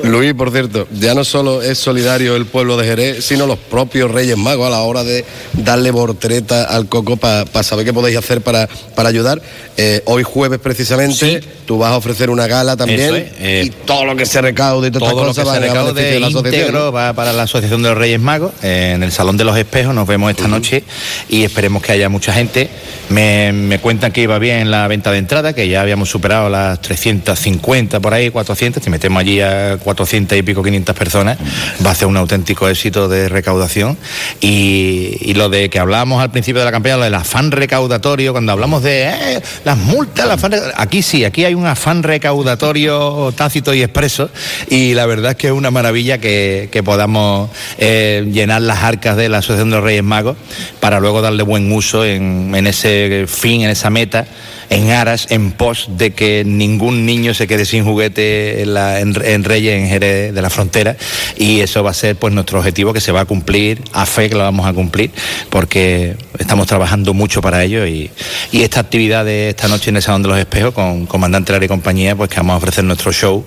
Luis, por cierto, ya no solo es solidario el pueblo de Jerez, sino los propios Reyes Magos a la hora de darle voltereta al coco para saber qué podéis hacer para, para ayudar. Eh, hoy jueves precisamente tú vas a ofrecer una gala también es, eh, y todo lo que se recaude y todas todo lo que se van a recaude de la asociación. va para la Asociación de los Reyes Magos eh, en el Salón de los Espejos. Nos vemos esta noche y esperemos que haya mucha gente. Me, me cuentan que iba bien la venta de entrada, que ya habíamos superado las 350 por ahí, 400. Si metemos allí a 400 y pico, 500 personas, va a ser un auténtico éxito de recaudación. Y, lo de que hablábamos al principio de la campaña, lo del afán recaudatorio, cuando hablamos de eh, las multas, el afán aquí sí, aquí hay un afán recaudatorio tácito y expreso y la verdad es que es una maravilla que, podamos eh, llenar las arcas de la Asociación de los Reyes Magos para luego darle buen uso en ese fin, en esa meta, en aras, en pos de que ningún niño se quede sin juguete en, la- en- Reyes, en Jerez de la Frontera. Y eso va a ser pues nuestro objetivo que se va a cumplir, a fe que lo vamos a cumplir porque estamos trabajando mucho para ello. Y, y esta actividad de esta noche en el Salón de los Espejos con Comandante Lara y compañía, pues que vamos a ofrecer nuestro show,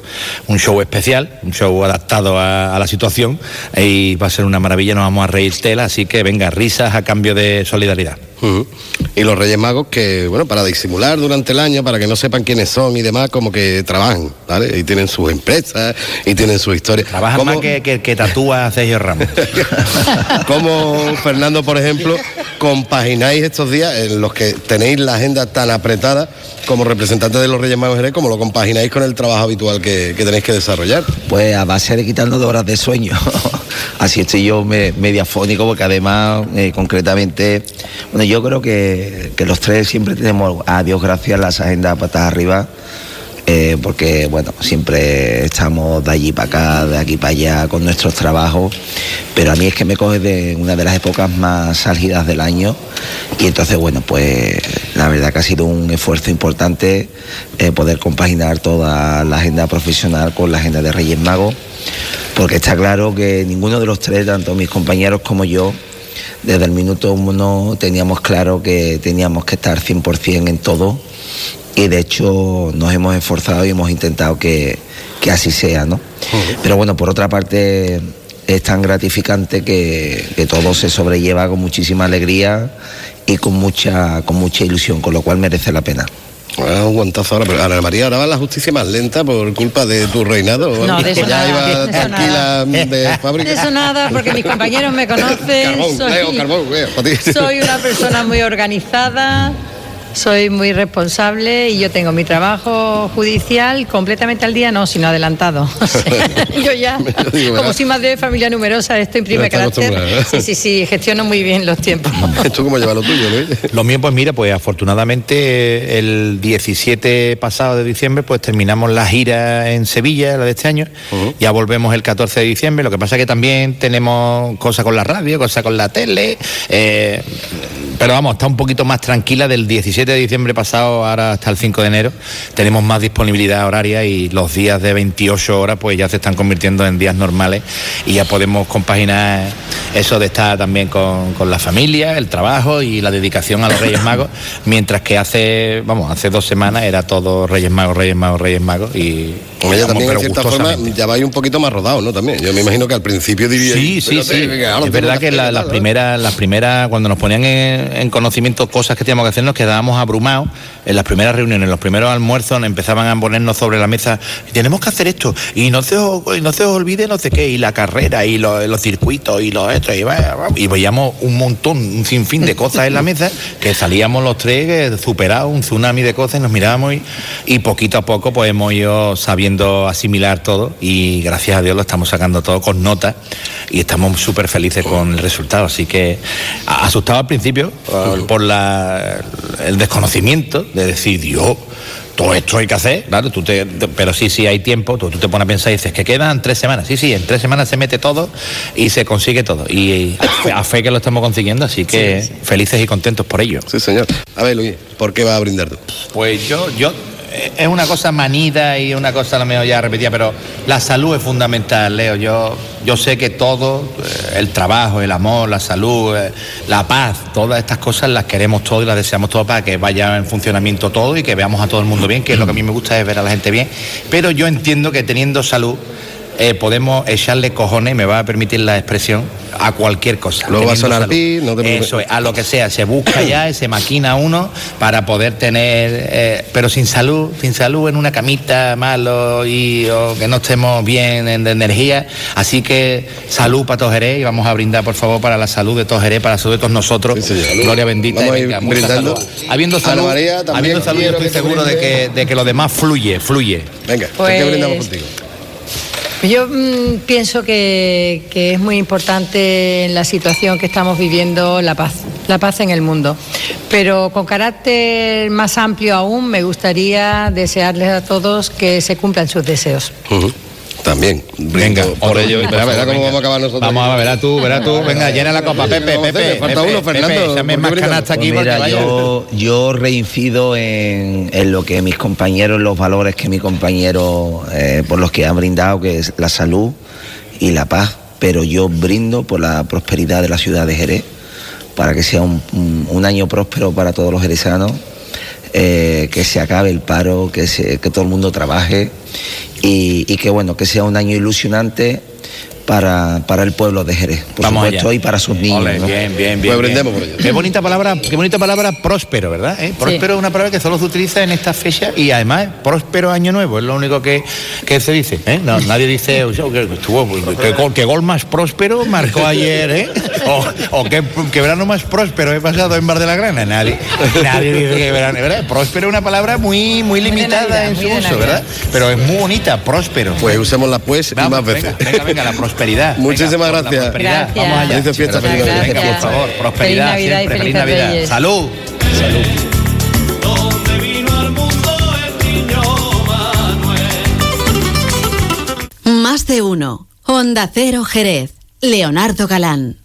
un show especial, un show adaptado a, a la situación. Y va a ser una maravilla, nos vamos a reír tela, así que venga, risas a cambio de solidaridad. Y los Reyes Magos que, bueno, para disimular durante el año, para que no sepan quiénes son y demás, como que trabajan, ¿vale? Y tienen sus empresas y tienen su historia. Trabaja ¿Cómo- más que, que, que tatúa a Sergio Ramos. ¿Cómo, Fernando, por ejemplo, compagináis estos días en los que tenéis la agenda tan apretada como representante de los Reyes Magos Jerez, como lo compagináis con el trabajo habitual que, que tenéis que desarrollar? Pues a base de quitarnos de horas de sueño. Así estoy yo me, mediafónico porque además, eh, concretamente, bueno, yo creo que, que los tres siempre tenemos, a Dios gracias, las agendas patas arriba. eh, porque bueno, siempre estamos de allí para acá, de aquí para allá con nuestros trabajos, pero a mí es que me coge de una de las épocas más álgidas del año. Y entonces bueno, pues la verdad que ha sido un esfuerzo importante eh, poder compaginar toda la agenda profesional con la agenda de Reyes Magos, porque está claro que ninguno de los tres, tanto mis compañeros como yo, desde el minuto uno teníamos claro que teníamos que estar 100% en todo y de hecho nos hemos esforzado y hemos intentado que, que así sea, ¿no? Pero bueno, por otra parte es tan gratificante que, que todo se sobrelleva con muchísima alegría y con mucha, con mucha ilusión, con lo cual merece la pena. Ah, un guantazo ahora, pero Ana María, ahora va la justicia más lenta por culpa de tu reinado. ¿o No, de eso ya nada, iba de eso tranquila de fábrica. De eso nada, porque mis compañeros me conocen. Carbón, soy, Leo, carbón, Leo, soy una persona muy organizada, soy muy responsable y yo tengo mi trabajo judicial completamente al día, no, sino adelantado. Yo ya, digo, como soy madre de familia numerosa, esto imprime carácter. ¿eh? Sí, sí, sí, gestiono muy bien los tiempos. ¿Tú cómo llevas lo tuyo, Luis? Lo mío, pues mira, pues afortunadamente el 17 pasado de diciembre, pues terminamos la gira en Sevilla, la de este año. Ya volvemos el 14 de diciembre. Lo que pasa que también tenemos cosas con la radio, cosas con la tele. eh, pero vamos, está un poquito más tranquila del 17 de diciembre pasado ahora hasta el 5 de enero. Tenemos más disponibilidad horaria y los días de 28 horas pues ya se están convirtiendo en días normales y ya podemos compaginar eso de estar también con, con la familia, el trabajo y la dedicación a los Reyes Magos, mientras que hace, vamos, hace dos semanas era todo Reyes Magos, Reyes Magos, Reyes Magos y Ella también, en cierta forma, ya vais un poquito más rodado, ¿no? También. Yo me imagino que al principio diría. Sí, sí, sí. Es verdad que la- las primeras, las primeras, cuando nos ponían en, en conocimiento cosas que teníamos que hacer, nos quedábamos abrumados. En las primeras reuniones, en los primeros almuerzos, empezaban a ponernos sobre la mesa, tenemos que hacer esto, y no se os, no se os olvide no sé qué, y la carrera, y los, los circuitos, y los estos, y, veíamos un montón, un sinfín de cosas en la mesa, que salíamos los tres superados, un tsunami de cosas, y nos mirábamos y, y poquito a poco pues hemos ido sabiendo asimilar todo y gracias a Dios lo estamos sacando todo con nota y estamos súper felices con el resultado. Así que asustado al principio por la, el desconocimiento de decir, Dios, todo esto hay que hacer, claro, tú te, pero sí, sí hay tiempo, tú, tú te pones a pensar y dices que quedan tres semanas, sí, sí, en tres semanas se mete todo y se consigue todo. Y, y a, fe, a fe que lo estamos consiguiendo, así que felices y contentos por ello. Sí, señor. A ver, Luis, ¿por qué vas a brindar tú? Pues yo, yo, es una cosa manida y una cosa a lo mejor ya repetida, pero la salud es fundamental, Leo. Yo, yo sé que todo, eh, el trabajo, el amor, la salud, eh, la paz, todas estas cosas las queremos todos y las deseamos todos para que vaya en funcionamiento todo y que veamos a todo el mundo bien, que es lo que a mí me gusta es ver a la gente bien. Pero yo entiendo que teniendo salud eh, podemos echarle cojones, me va a permitir la expresión, a cualquier cosa. Luego va a sonar pi, no te preocupes. Eso es, a lo que sea, se busca ya, se maquina uno para poder tener, eh, pero sin salud, sin salud en una camita malo y o que no estemos bien en, de energía. Así que salud para todos Jerez y vamos a brindar por favor para la salud de todos Jerez, para la salud de todos nosotros. Gloria bendita. Vamos a y venga, mucha brindando. salud. Habiendo salud, María, también habiendo salud, yo estoy seguro de que, de que lo demás fluye, fluye. Venga, ¿por qué Pues- brindamos contigo? Yo mm, pienso que, que es muy importante en la situación que estamos viviendo la paz, la paz en el mundo. Pero con carácter más amplio aún, me gustaría desearles a todos que se cumplan sus deseos. También. Venga, por ello. Verá, verá cómo vamos a acabar nosotros. Vamos a ver, verá tú, verá tú. Venga, llena la copa, Pepe, Pepe. falta uno, Fernando, Pepe, échame ¿por qué más canasta aquí Pues mira, vaya. yo, yo reincido en, en lo que mis compañeros, los valores que mis compañeros, eh, por los que han brindado, que es la salud y la paz, pero yo brindo por la prosperidad de la ciudad de Jerez, para que sea un, un- un año próspero para todos los jerezanos, eh, que se acabe el paro, que, se- que todo el mundo trabaje y, que bueno, que sea un año ilusionante para, para el pueblo de Jerez, por Vamos supuesto, allá. y para sus niños. Bien, bien, bien. Pues brindemos por ello. Qué bonita palabra, qué bonita palabra próspero, ¿verdad? ¿Eh? Próspero es una palabra que solo se utiliza en esta fecha y además próspero año nuevo, es lo único que, que se dice. ¿eh? No, nadie dice "Oye, que, estuvo- que gol, que gol más próspero marcó ayer, ¿eh? O, o que, que verano más próspero he pasado en Bar de la Grana. Nadie, nadie dice que verano, ¿verdad? Próspero es una palabra muy, muy limitada Navidad, en su uso. ¿verdad? Pero es muy bonita, próspero. Pues usémosla pues y Vamos, más veces. Venga, venga, venga, la prosperidad. Muchísimas Venga, gracias. prosperidad. Gracias. Vamos allá. Felices fiestas, Venga, feliz Navidad. Venga, por favor, prosperidad Feliz Navidad y siempre, feliz felices Navidad. Reyes. Salud. Más de uno. Onda Cero Jerez. Leonardo Galán.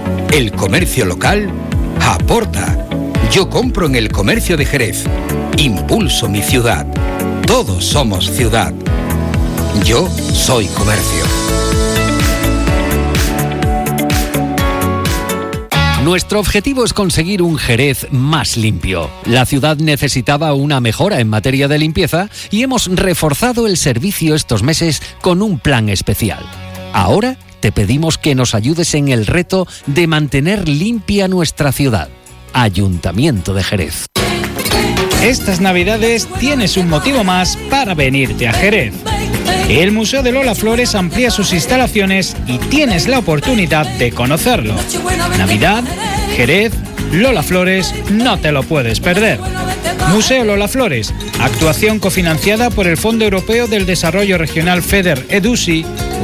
El comercio local aporta. Yo compro en el comercio de Jerez. Impulso mi ciudad. Todos somos ciudad. Yo soy comercio. Nuestro objetivo es conseguir un Jerez más limpio. La ciudad necesitaba una mejora en materia de limpieza y hemos reforzado el servicio estos meses con un plan especial. Ahora te pedimos que nos ayudes en el reto de mantener limpia nuestra ciudad. Ayuntamiento de Jerez. Estas navidades tienes un motivo más para venirte a Jerez. El Museo de Lola Flores amplía sus instalaciones y tienes la oportunidad de conocerlo. Navidad, Jerez, Lola Flores, no te lo puedes perder. Museo Lola Flores, actuación cofinanciada por el Fondo Europeo del Desarrollo Regional FEDER EDUSI,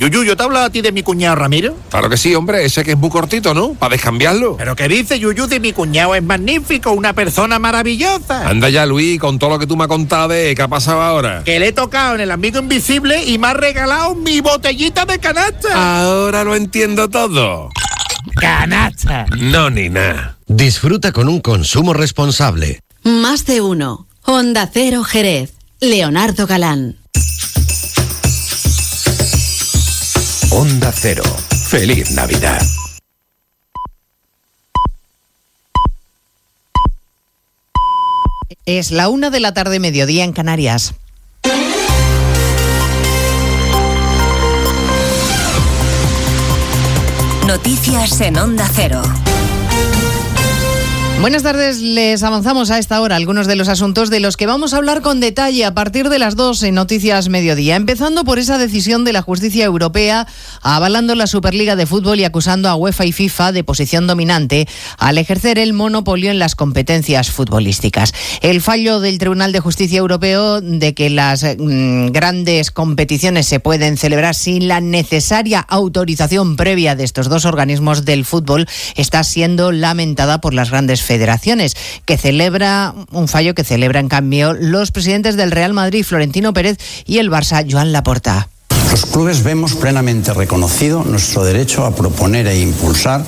Yuyu, ¿yo te hablo a ti de mi cuñado Ramiro? Claro que sí, hombre, ese que es muy cortito, ¿no? Para descambiarlo. ¿Pero qué dice Yuyu de mi cuñado? Es magnífico, una persona maravillosa. Anda ya, Luis, con todo lo que tú me has contado de qué ha pasado ahora. Que le he tocado en el amigo invisible y me ha regalado mi botellita de canasta. Ahora lo entiendo todo. Canasta. No, ni nada. Disfruta con un consumo responsable. Más de uno. Onda Cero Jerez. Leonardo Galán. Onda Cero. Feliz Navidad. Es la una de la tarde, mediodía en Canarias. Noticias en Onda Cero. Buenas tardes, les avanzamos a esta hora algunos de los asuntos de los que vamos a hablar con detalle a partir de las 2 en Noticias Mediodía, empezando por esa decisión de la justicia europea avalando la Superliga de Fútbol y acusando a UEFA y FIFA de posición dominante al ejercer el monopolio en las competencias futbolísticas. El fallo del Tribunal de Justicia Europeo de que las mm, grandes competiciones se pueden celebrar sin la necesaria autorización previa de estos dos organismos del fútbol está siendo lamentada por las grandes federaciones, que celebra un fallo que celebra en cambio los presidentes del Real Madrid, Florentino Pérez, y el Barça, Joan Laporta. Los clubes vemos plenamente reconocido nuestro derecho a proponer e impulsar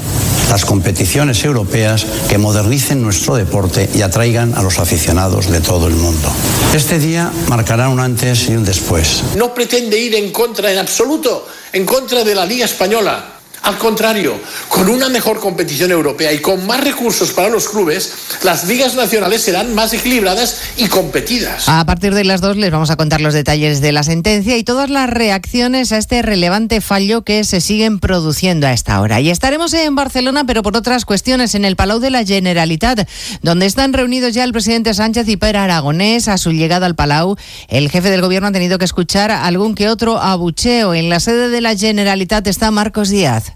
las competiciones europeas que modernicen nuestro deporte y atraigan a los aficionados de todo el mundo. Este día marcará un antes y un después. No pretende ir en contra en absoluto, en contra de la Liga Española. Al contrario, con una mejor competición europea y con más recursos para los clubes, las ligas nacionales serán más equilibradas y competidas. A partir de las dos les vamos a contar los detalles de la sentencia y todas las reacciones a este relevante fallo que se siguen produciendo a esta hora. Y estaremos en Barcelona, pero por otras cuestiones, en el Palau de la Generalitat, donde están reunidos ya el presidente Sánchez y Pere Aragonés. A su llegada al Palau, el jefe del gobierno ha tenido que escuchar algún que otro abucheo. En la sede de la Generalitat está Marcos Díaz.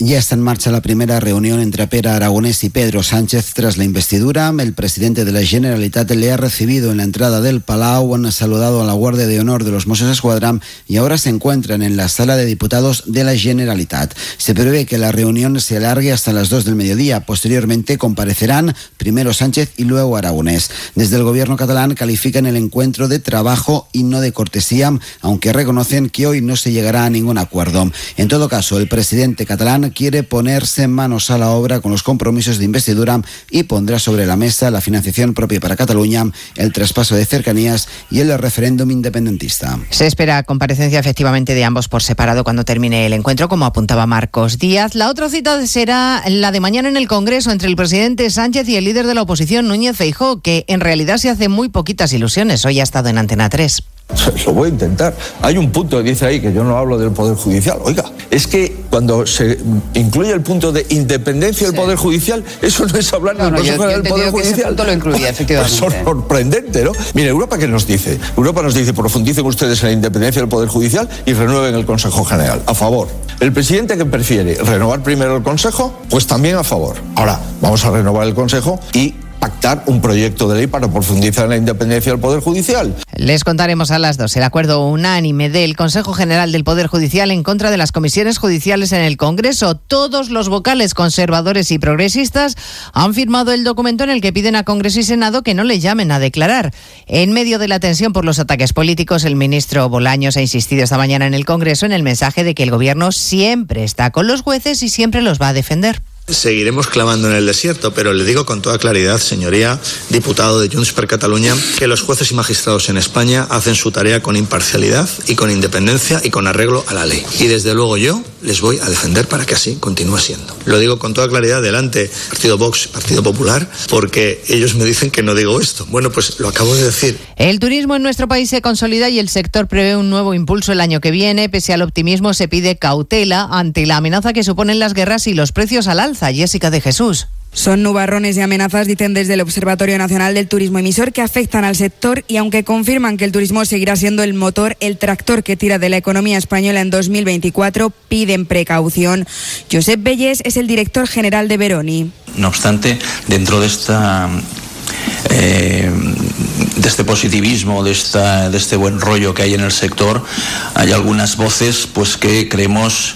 Ya está en marcha la primera reunión entre Pera Aragonés y Pedro Sánchez tras la investidura. El presidente de la Generalitat le ha recibido en la entrada del Palau, han saludado a la Guardia de Honor de los Mossos Escuadrán y ahora se encuentran en la sala de diputados de la Generalitat. Se prevé que la reunión se alargue hasta las 2 del mediodía. Posteriormente comparecerán primero Sánchez y luego Aragonés. Desde el gobierno catalán califican el encuentro de trabajo y no de cortesía, aunque reconocen que hoy no se llegará a ningún acuerdo. En todo caso, el presidente catalán quiere ponerse manos a la obra con los compromisos de investidura y pondrá sobre la mesa la financiación propia para Cataluña, el traspaso de cercanías y el referéndum independentista. Se espera comparecencia efectivamente de ambos por separado cuando termine el encuentro, como apuntaba Marcos Díaz. La otra cita será la de mañana en el Congreso entre el presidente Sánchez y el líder de la oposición, Núñez Feijó, que en realidad se hace muy poquitas ilusiones. Hoy ha estado en Antena 3. Lo voy a intentar. Hay un punto que dice ahí que yo no hablo del Poder Judicial. Oiga, es que cuando se incluye el punto de independencia del Poder Judicial, eso no es hablar del Consejo General del Poder Judicial. lo incluía, efectivamente. Es sorprendente, ¿no? Mire, Europa, ¿qué nos dice? Europa nos dice, profundicen ustedes en la independencia del Poder Judicial y renueven el Consejo General. A favor. El presidente que prefiere renovar primero el Consejo, pues también a favor. Ahora, vamos a renovar el Consejo y pactar un proyecto de ley para profundizar en la independencia del Poder Judicial. Les contaremos a las dos el acuerdo unánime del Consejo General del Poder Judicial en contra de las comisiones judiciales en el Congreso. Todos los vocales conservadores y progresistas han firmado el documento en el que piden a Congreso y Senado que no le llamen a declarar. En medio de la tensión por los ataques políticos, el ministro Bolaños ha insistido esta mañana en el Congreso en el mensaje de que el Gobierno siempre está con los jueces y siempre los va a defender. Seguiremos clamando en el desierto, pero le digo con toda claridad, señoría, diputado de Junts per Cataluña, que los jueces y magistrados en España hacen su tarea con imparcialidad y con independencia y con arreglo a la ley. Y desde luego yo les voy a defender para que así continúe siendo. Lo digo con toda claridad delante Partido Vox, Partido Popular, porque ellos me dicen que no digo esto. Bueno, pues lo acabo de decir. El turismo en nuestro país se consolida y el sector prevé un nuevo impulso el año que viene. Pese al optimismo, se pide cautela ante la amenaza que suponen las guerras y los precios al alza. Jessica de Jesús. Son nubarrones y amenazas, dicen desde el Observatorio Nacional del Turismo Emisor, que afectan al sector y aunque confirman que el turismo seguirá siendo el motor, el tractor que tira de la economía española en 2024, piden precaución. Josep Belles es el director general de Veroni. No obstante, dentro de esta eh, de este positivismo, de, esta, de este buen rollo que hay en el sector, hay algunas voces pues que creemos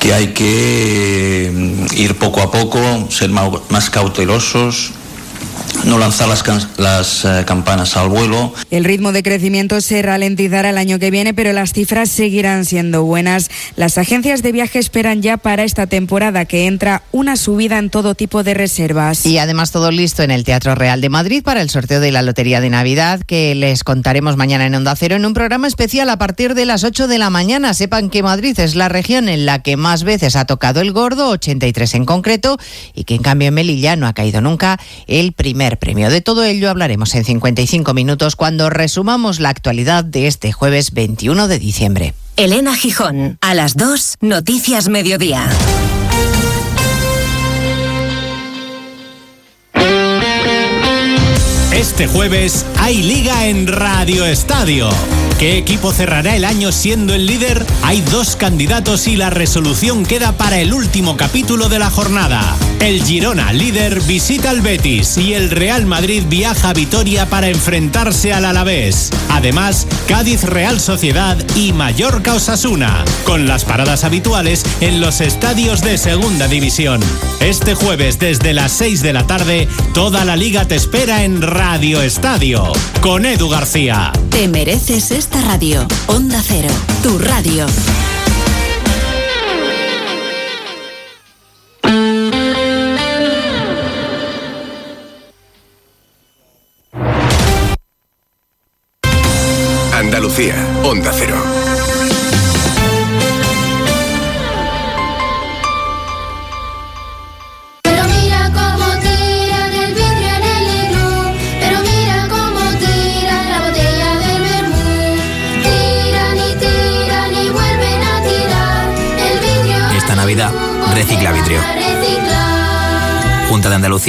que hay que ir poco a poco, ser más cautelosos, no lanzar las, las eh, campanas al vuelo. El ritmo de crecimiento se ralentizará el año que viene, pero las cifras seguirán siendo buenas. Las agencias de viaje esperan ya para esta temporada que entra una subida en todo tipo de reservas. Y además todo listo en el Teatro Real de Madrid para el sorteo de la Lotería de Navidad que les contaremos mañana en Onda Cero en un programa especial a partir de las 8 de la mañana. Sepan que Madrid es la región en la que más veces ha tocado el gordo, 83 en concreto, y que en cambio en Melilla no ha caído nunca el primer premio. De todo ello hablaremos en 55 minutos cuando resumamos la actualidad de este jueves 21 de diciembre. Elena Gijón, a las 2, Noticias Mediodía. Este jueves hay liga en Radio Estadio. ¿Qué equipo cerrará el año siendo el líder? Hay dos candidatos y la resolución queda para el último capítulo de la jornada. El Girona, líder, visita al Betis y el Real Madrid viaja a Vitoria para enfrentarse al Alavés. Además, Cádiz Real Sociedad y Mallorca Osasuna, con las paradas habituales en los estadios de Segunda División. Este jueves desde las 6 de la tarde, toda la liga te espera en Radio Estadio, con Edu García. Te mereces esta radio. Onda Cero, tu radio. Andalucía, Onda Cero.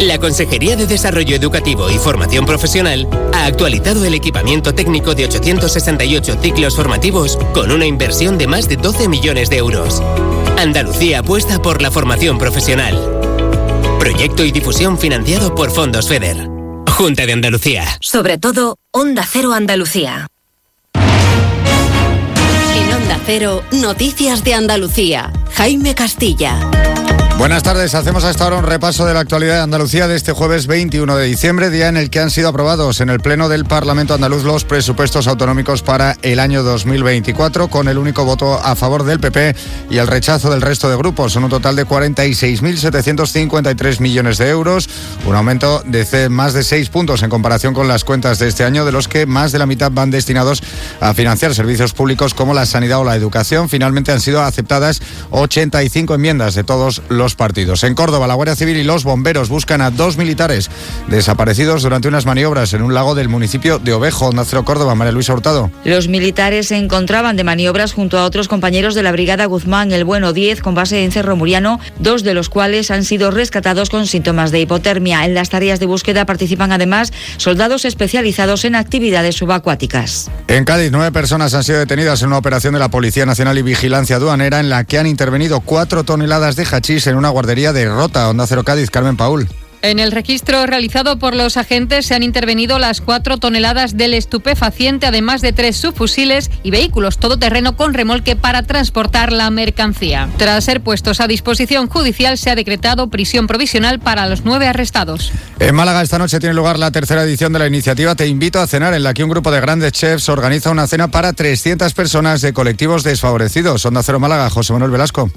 La Consejería de Desarrollo Educativo y Formación Profesional ha actualizado el equipamiento técnico de 868 ciclos formativos con una inversión de más de 12 millones de euros. Andalucía apuesta por la formación profesional. Proyecto y difusión financiado por Fondos FEDER. Junta de Andalucía. Sobre todo, Onda Cero Andalucía. En Onda Cero, Noticias de Andalucía. Jaime Castilla. Buenas tardes, hacemos a esta hora un repaso de la actualidad de Andalucía de este jueves 21 de diciembre, día en el que han sido aprobados en el Pleno del Parlamento andaluz los presupuestos autonómicos para el año 2024, con el único voto a favor del PP y el rechazo del resto de grupos. Son un total de 46.753 millones de euros, un aumento de más de 6 puntos en comparación con las cuentas de este año, de los que más de la mitad van destinados a financiar servicios públicos como la sanidad o la educación. Finalmente han sido aceptadas 85 enmiendas de todos los partidos. En Córdoba, la Guardia Civil y los bomberos buscan a dos militares desaparecidos durante unas maniobras en un lago del municipio de Ovejo, Nacero Córdoba. María Luisa Hurtado. Los militares se encontraban de maniobras junto a otros compañeros de la Brigada Guzmán, el Bueno 10, con base en Cerro Muriano, dos de los cuales han sido rescatados con síntomas de hipotermia. En las tareas de búsqueda participan además soldados especializados en actividades subacuáticas. En Cádiz, nueve personas han sido detenidas en una operación de la Policía Nacional y Vigilancia Aduanera en la que han intervenido cuatro toneladas de hachís en una guardería de Rota, Onda Cero Cádiz. Carmen Paul. En el registro realizado por los agentes se han intervenido las cuatro toneladas del estupefaciente, además de tres subfusiles y vehículos todoterreno con remolque para transportar la mercancía. Tras ser puestos a disposición judicial, se ha decretado prisión provisional para los nueve arrestados. En Málaga esta noche tiene lugar la tercera edición de la iniciativa Te invito a cenar, en la que un grupo de grandes chefs organiza una cena para 300 personas de colectivos desfavorecidos. Onda Cero Málaga, José Manuel Velasco.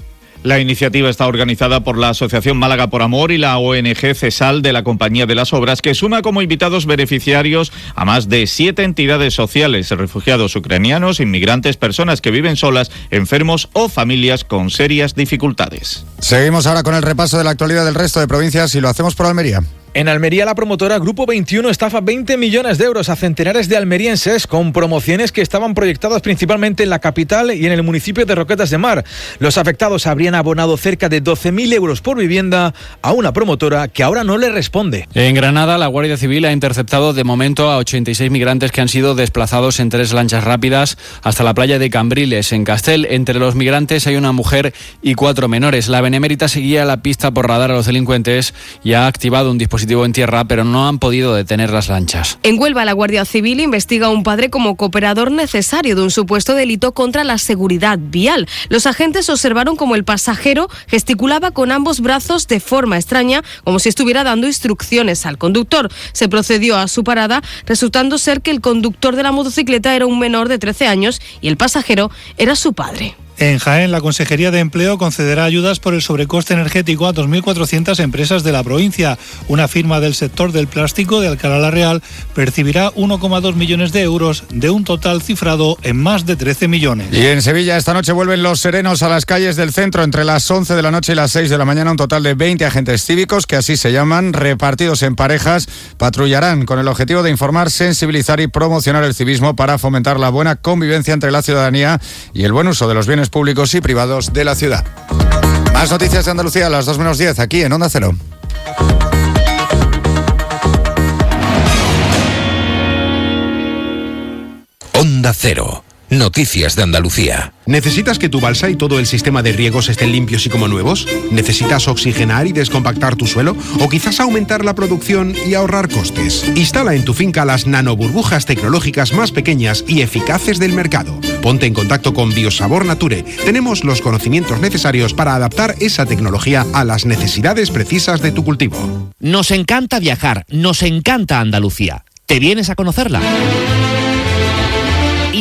La iniciativa está organizada por la Asociación Málaga por Amor y la ONG CESAL de la Compañía de las Obras, que suma como invitados beneficiarios a más de siete entidades sociales, refugiados ucranianos, inmigrantes, personas que viven solas, enfermos o familias con serias dificultades. Seguimos ahora con el repaso de la actualidad del resto de provincias y lo hacemos por Almería. En Almería, la promotora Grupo 21 estafa 20 millones de euros a centenares de almerienses con promociones que estaban proyectadas principalmente en la capital y en el municipio de Roquetas de Mar. Los afectados habrían abonado cerca de 12.000 euros por vivienda a una promotora que ahora no le responde. En Granada, la Guardia Civil ha interceptado de momento a 86 migrantes que han sido desplazados en tres lanchas rápidas hasta la playa de Cambriles, en Castel. Entre los migrantes hay una mujer y cuatro menores. La Benemérita seguía la pista por radar a los delincuentes y ha activado un dispositivo en tierra, pero no han podido detener las lanchas. En Huelva, la Guardia Civil investiga a un padre como cooperador necesario de un supuesto delito contra la seguridad vial. Los agentes observaron como el pasajero gesticulaba con ambos brazos de forma extraña, como si estuviera dando instrucciones al conductor. Se procedió a su parada, resultando ser que el conductor de la motocicleta era un menor de 13 años y el pasajero era su padre. En Jaén, la Consejería de Empleo concederá ayudas por el sobrecoste energético a 2.400 empresas de la provincia. Una firma del sector del plástico de Alcalá la Real percibirá 1,2 millones de euros de un total cifrado en más de 13 millones. Y en Sevilla esta noche vuelven los serenos a las calles del centro entre las 11 de la noche y las 6 de la mañana. Un total de 20 agentes cívicos, que así se llaman, repartidos en parejas, patrullarán con el objetivo de informar, sensibilizar y promocionar el civismo para fomentar la buena convivencia entre la ciudadanía y el buen uso de los bienes públicos y privados de la ciudad. Más noticias de Andalucía a las 2 menos 10 aquí en Onda Cero. Onda Cero. Noticias de Andalucía. ¿Necesitas que tu balsa y todo el sistema de riegos estén limpios y como nuevos? ¿Necesitas oxigenar y descompactar tu suelo? ¿O quizás aumentar la producción y ahorrar costes? Instala en tu finca las nanoburbujas tecnológicas más pequeñas y eficaces del mercado. Ponte en contacto con Biosabor Nature. Tenemos los conocimientos necesarios para adaptar esa tecnología a las necesidades precisas de tu cultivo. Nos encanta viajar, nos encanta Andalucía. ¿Te vienes a conocerla?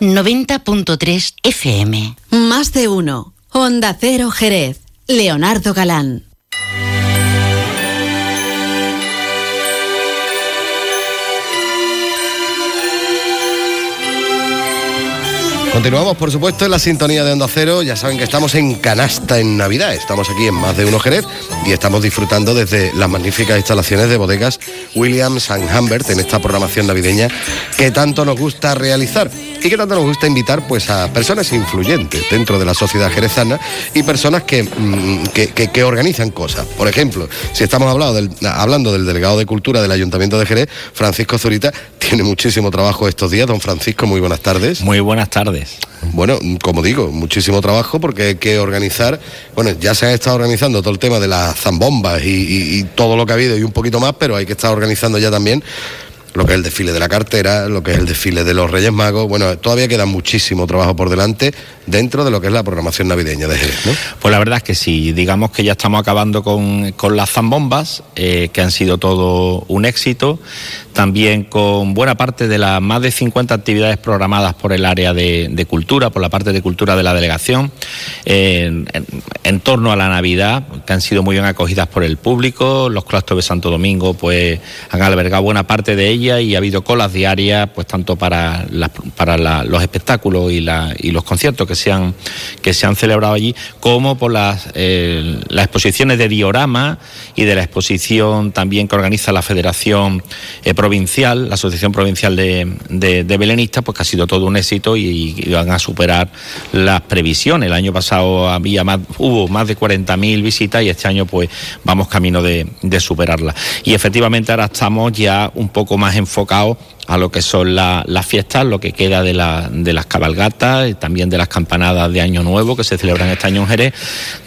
90.3 FM. Más de uno. Onda Cero Jerez. Leonardo Galán. Continuamos, por supuesto, en la sintonía de Onda Cero. Ya saben que estamos en canasta en Navidad. Estamos aquí en Más de Uno Jerez y estamos disfrutando desde las magníficas instalaciones de bodegas Williams and Humbert en esta programación navideña que tanto nos gusta realizar y que tanto nos gusta invitar pues a personas influyentes dentro de la sociedad jerezana y personas que, mm, que, que- organizan cosas. Por ejemplo, si estamos hablando hablando del delegado de Cultura del Ayuntamiento de Jerez, Francisco Zurita, tiene muchísimo trabajo estos días. Don Francisco, muy buenas tardes. Muy buenas tardes. Bueno, como digo, muchísimo trabajo porque hay que organizar, bueno, ya se ha estado organizando todo el tema de las zambombas y, y- todo lo que ha habido y un poquito más, pero hay que estar organizando ya también lo que es el desfile de la cartera, lo que es el desfile de los Reyes Magos. Bueno, todavía queda muchísimo trabajo por delante dentro de lo que es la programación navideña de Jerez. Pues la verdad es que sí, digamos que ya estamos acabando con, con las zambombas, eh, que han sido todo un éxito, también con buena parte de las más de 50 actividades programadas por el área de, cultura, por la parte de cultura de la delegación, en, en- en torno a la Navidad, que han sido muy bien acogidas por el público, los claustros de Santo Domingo pues han albergado buena parte de ellas y ha habido colas diarias, pues tanto para, los espectáculos y, los conciertos que se han, que se han celebrado allí, como por las, eh, exposiciones de diorama y de la exposición también que organiza la Federación eh, Provincial, la Asociación Provincial de, Belenistas, pues que ha sido todo un éxito y, van a superar las previsiones. El año pasado había más, hubo más de 40.000 visitas y este año pues vamos camino de, de superarlas. Y efectivamente ahora estamos ya un poco más enfocados a lo que son la- las fiestas, lo que queda de, la- de las cabalgatas y también de las campanadas de Año Nuevo que se celebran este año en Jerez,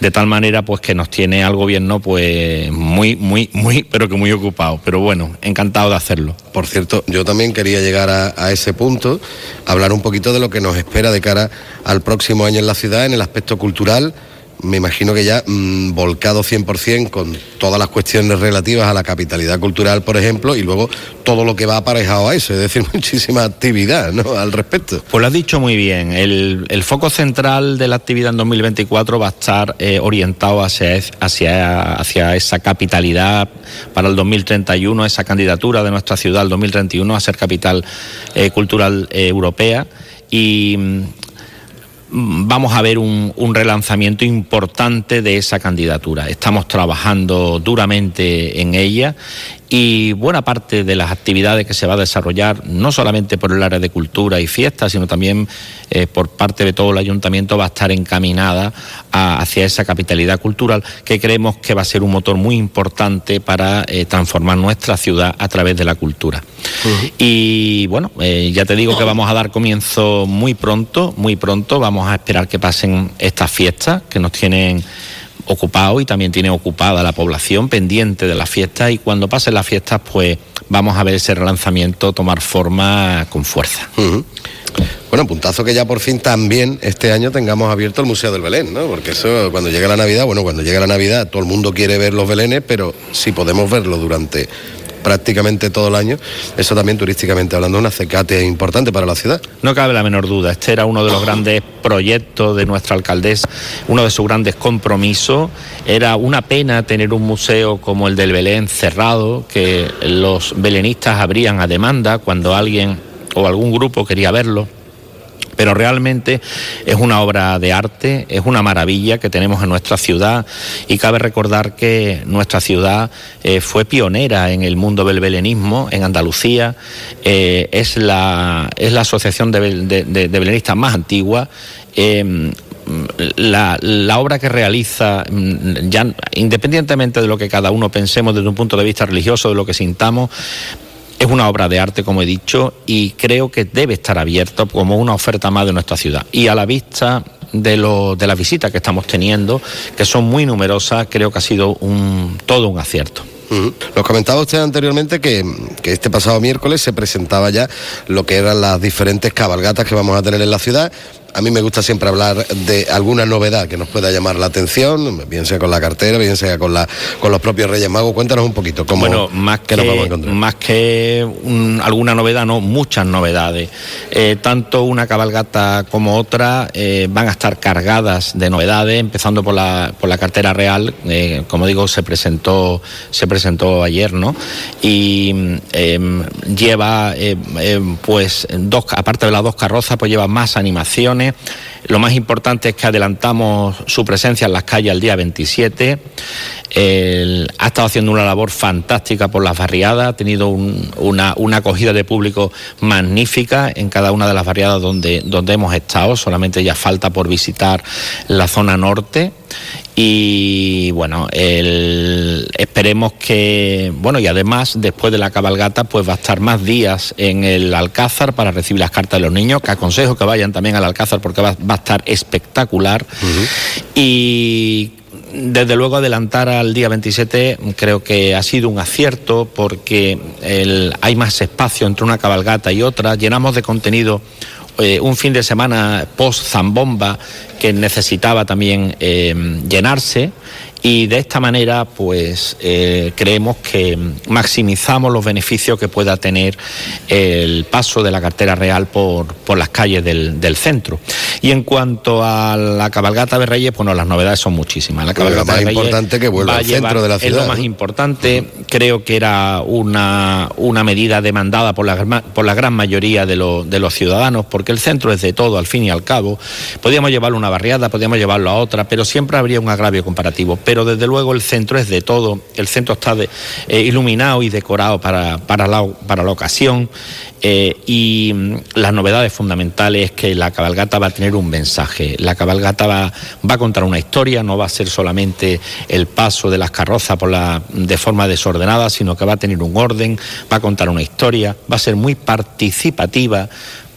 de tal manera pues que nos tiene al gobierno pues muy, muy, muy, pero que muy ocupado. Pero bueno, encantado de hacerlo. Por cierto, yo también quería llegar a ese punto, hablar un poquito de lo que nos espera de cara al próximo año en la ciudad en el aspecto cultural me imagino que ya mm, volcado 100% con todas las cuestiones relativas a la capitalidad cultural, por ejemplo, y luego todo lo que va aparejado a eso, es decir, muchísima actividad ¿no? al respecto. Pues lo has dicho muy bien. El, foco central de la actividad en 2024 va a estar eh, orientado hacia, hacia, hacia esa capitalidad para el 2031, esa candidatura de nuestra ciudad al 2031 a ser capital eh, cultural eh, europea. Y mm, vamos a ver un, un relanzamiento importante de esa candidatura. Estamos trabajando duramente en ella y buena parte de las actividades que se va a desarrollar, no solamente por el área de cultura y fiestas, sino también eh, por parte de todo el ayuntamiento, va a estar encaminada a- hacia esa capitalidad cultural que creemos que va a ser un motor muy importante para eh, transformar nuestra ciudad a través de la cultura. Y bueno, eh, ya te digo que vamos a dar comienzo muy pronto, muy pronto. Vamos a esperar que pasen estas fiestas que nos tienen ocupado y también tiene ocupada la población pendiente de las fiestas y cuando pasen las fiestas pues vamos a ver ese relanzamiento tomar forma con fuerza. Bueno, puntazo que ya por fin también este año tengamos abierto el Museo del Belén, ¿no? Porque eso cuando llega la Navidad, bueno, cuando llega la Navidad todo el mundo quiere ver los Belenes, pero si podemos verlo durante prácticamente todo el año, eso también turísticamente hablando es un acecate importante para la ciudad. No cabe la menor duda, este era uno de los grandes proyectos de nuestra alcaldesa, uno de sus grandes compromisos. Era una pena tener un museo como el del Belén cerrado, que los belenistas abrían a demanda cuando alguien o algún grupo quería verlo. Pero realmente es una obra de arte, es una maravilla que tenemos en nuestra ciudad y cabe recordar que nuestra ciudad eh, fue pionera en el mundo del belenismo en Andalucía, eh, es, la, es la asociación de, de belenistas más antigua. eh, la, la obra que realiza, mm, ya independientemente de lo que cada uno pensemos desde un punto de vista religioso, de lo que sintamos, es una obra de arte, como he dicho, y creo que debe estar abierto como una oferta más de nuestra ciudad. Y a la vista de, lo, de las visitas que estamos teniendo, que son muy numerosas, creo que ha sido un, todo un acierto. Nos comentaba usted anteriormente que, que este pasado miércoles se presentaba ya lo que eran las diferentes cabalgatas que vamos a tener en la ciudad. A mí me gusta siempre hablar de alguna novedad que nos pueda llamar la atención, bien sea con la cartera, bien sea con, la, con los propios Reyes Magos. Cuéntanos un poquito cómo Bueno, más nos vamos a que, encontrar. más que un- alguna novedad, no, muchas novedades. Eh, tanto una cabalgata como otra eh, van a estar cargadas de novedades, empezando por la, por la cartera real, eh, como digo, se presentó, se presentó ayer, ¿no? Y em, lleva, em, pues, dos, aparte de las dos carrozas, pues lleva más Lo más importante es que adelantamos su presencia en las calles el día 27. El- ha estado haciendo una labor fantástica por las barriadas, ha tenido un- una, una acogida de público magnífica en cada una de las barriadas donde, donde hemos estado, solamente ya falta por visitar la zona norte. Y bueno, el- esperemos que, bueno, y además después de la cabalgata, pues va a estar más días en el Alcázar para recibir las cartas de los niños, que aconsejo que vayan también al Alcázar porque va, va a estar espectacular. Y desde luego adelantar al día 27 creo que ha sido un acierto porque el- hay más espacio entre una cabalgata y otra, llenamos de contenido eh, un fin de semana post zambomba que necesitaba también eh, llenarse y de esta manera pues eh, creemos que maximizamos los beneficios que pueda tener el paso de la cartera real por, por las calles del, del centro. Y en cuanto a la cabalgata de Reyes, bueno, las novedades son muchísimas. La lo cabalgata más de Reyes importante que vuelva al centro de la Es ciudad, lo más ¿no? importante, creo que era una, una medida demandada por la, por la gran mayoría de, lo- de los ciudadanos, porque el centro es de todo, al fin y al cabo. Podíamos llevarlo a una barriada, podíamos llevarlo a otra, pero siempre habría un agravio comparativo. Pero desde luego el centro es de todo, el centro está eh, iluminado y decorado para, para, la, para la ocasión. eh, y mm, las novedades fundamentales es que la cabalgata va a tener un mensaje. La cabalgata va, va a contar una historia, no va a ser solamente el paso de las carrozas por la, de forma desordenada, sino que va a tener un orden, va a contar una historia, va a ser muy participativa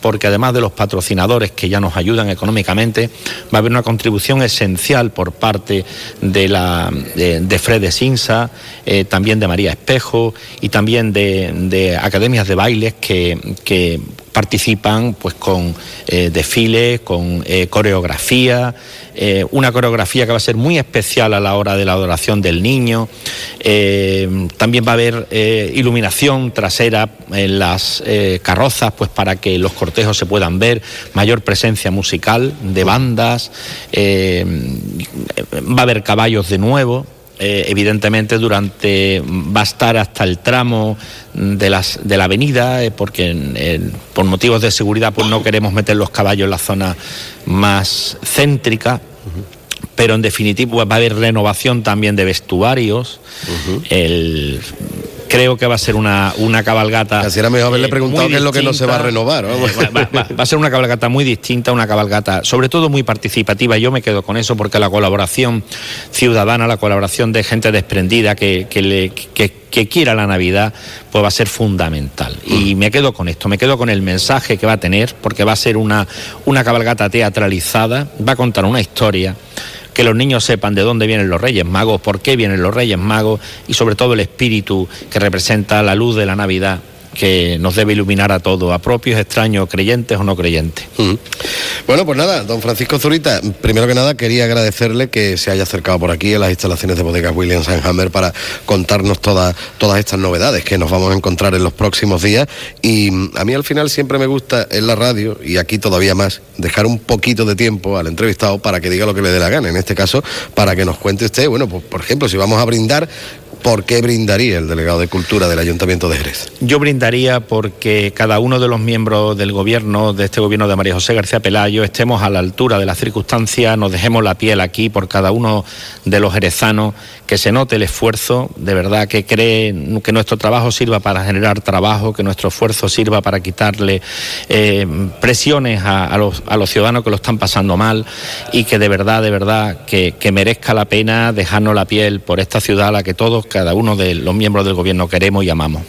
porque además de los patrocinadores que ya nos ayudan económicamente, va a haber una contribución esencial por parte de, la, de, Fred de Sinsa, eh, también de María Espejo y también de, de academias de bailes que participan pues con eh, desfiles, con eh, coreografía, eh, una coreografía que va a ser muy especial a la hora de la adoración del niño. También va a haber iluminación trasera en las carrozas, pues para que los cortejos se puedan ver, mayor presencia musical de bandas, va a haber caballos de nuevo. Eh, evidentemente durante va a estar hasta el tramo de las de la avenida eh, porque eh, por motivos de seguridad pues no queremos meter los caballos en la zona más céntrica. Pero en definitiva va a haber renovación también de vestuarios. El creo que va a ser una, una cabalgata. Así era mejor haberle eh, preguntado qué es lo que no se va a renovar. Eh, va, va- va a ser una cabalgata muy distinta, una cabalgata sobre todo muy participativa. Yo me quedo con eso porque la colaboración ciudadana, la colaboración de gente desprendida que, que, le- que- que quiera la Navidad, pues va a ser fundamental. Y me quedo con esto, me quedo con el mensaje que va a tener, porque va a ser una, una cabalgata teatralizada, va a contar una historia que los niños sepan de dónde vienen los Reyes Magos, por qué vienen los Reyes Magos y sobre todo el espíritu que representa la luz de la Navidad que nos debe iluminar a todos, a propios, extraños, creyentes o no creyentes. Bueno, pues nada, don Francisco Zurita, primero que nada quería agradecerle que se haya acercado por aquí a las instalaciones de bodegas Williams Hammer para contarnos todas todas estas novedades que nos vamos a encontrar en los próximos días. Y mm, a mí al final siempre me gusta en la radio, y aquí todavía más, dejar un poquito de tiempo al entrevistado para que diga lo que le dé la gana. En este caso, para que nos cuente usted, bueno, pues por ejemplo, si vamos a brindar, ¿por qué brindaría el delegado de Cultura del Ayuntamiento de Jerez? Yo brindaría porque cada uno de los miembros del gobierno, de este gobierno de María José García Pelayo, estemos a la altura de las circunstancias, nos dejemos la piel aquí por cada uno de los jerezanos, que se note el esfuerzo, de verdad que cree que nuestro trabajo sirva para generar trabajo, que nuestro esfuerzo sirva para quitarle eh, presiones a, los ciudadanos que lo están pasando mal y que de verdad, de verdad, que, que merezca la pena dejarnos la piel por esta ciudad a la que todos, cada uno de los miembros del gobierno queremos y amamos.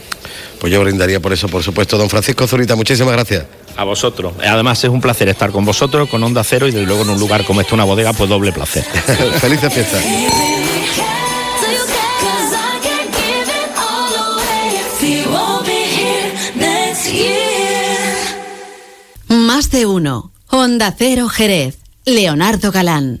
Pues yo brindaría por eso, por supuesto. Don Francisco Zurita, muchísimas gracias. A vosotros. Además es un placer estar con vosotros, con Onda Cero y desde luego en un lugar como este, una bodega, pues doble placer. Felices fiestas. Más de uno. Onda Cero Jerez. Leonardo Galán.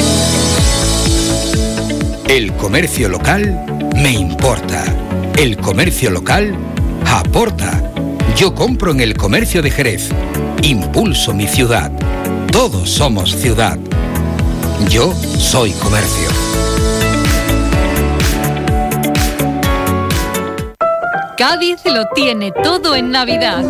El comercio local me importa. El comercio local aporta. Yo compro en el comercio de Jerez. Impulso mi ciudad. Todos somos ciudad. Yo soy comercio. Cádiz lo tiene todo en Navidad.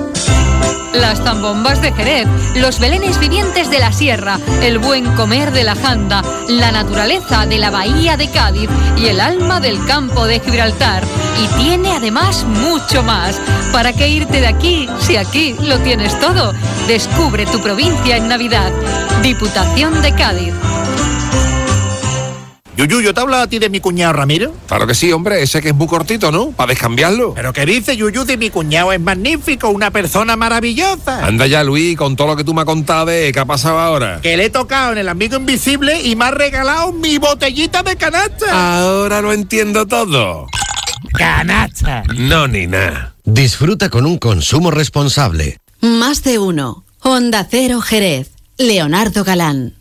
Las zambombas de Jerez, los belenes vivientes de la sierra, el buen comer de la janda, la naturaleza de la bahía de Cádiz y el alma del campo de Gibraltar. Y tiene además mucho más. ¿Para qué irte de aquí si aquí lo tienes todo? Descubre tu provincia en Navidad. Diputación de Cádiz. Yuyu, ¿yo te he hablado a ti de mi cuñado Ramiro? Claro que sí, hombre, ese que es muy cortito, ¿no? Para descambiarlo. ¿Pero qué dice Yuyu de mi cuñado? Es magnífico, una persona maravillosa. Anda ya, Luis, con todo lo que tú me has contado de qué ha pasado ahora. Que le he tocado en el amigo invisible y me ha regalado mi botellita de canasta. Ahora lo entiendo todo. Canasta. No, ni nada. Disfruta con un consumo responsable. Más de uno. Onda Cero Jerez. Leonardo Galán.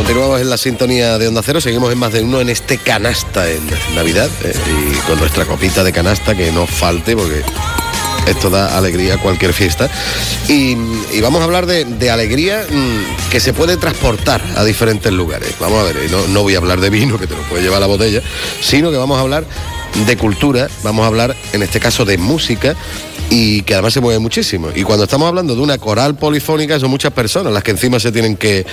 Continuamos en la sintonía de Onda Cero, seguimos en más de uno en este canasta en Navidad eh, y con nuestra copita de canasta que no falte porque esto da alegría a cualquier fiesta. Y, vamos a hablar de, alegría mm, que se puede transportar a diferentes lugares. Vamos a ver, y no, no voy a hablar de vino, que te lo puede llevar la botella, sino que vamos a hablar de cultura, vamos a hablar en este caso de música y que además se mueve muchísimo. Y cuando estamos hablando de una coral polifónica, son muchas personas las que encima se tienen que,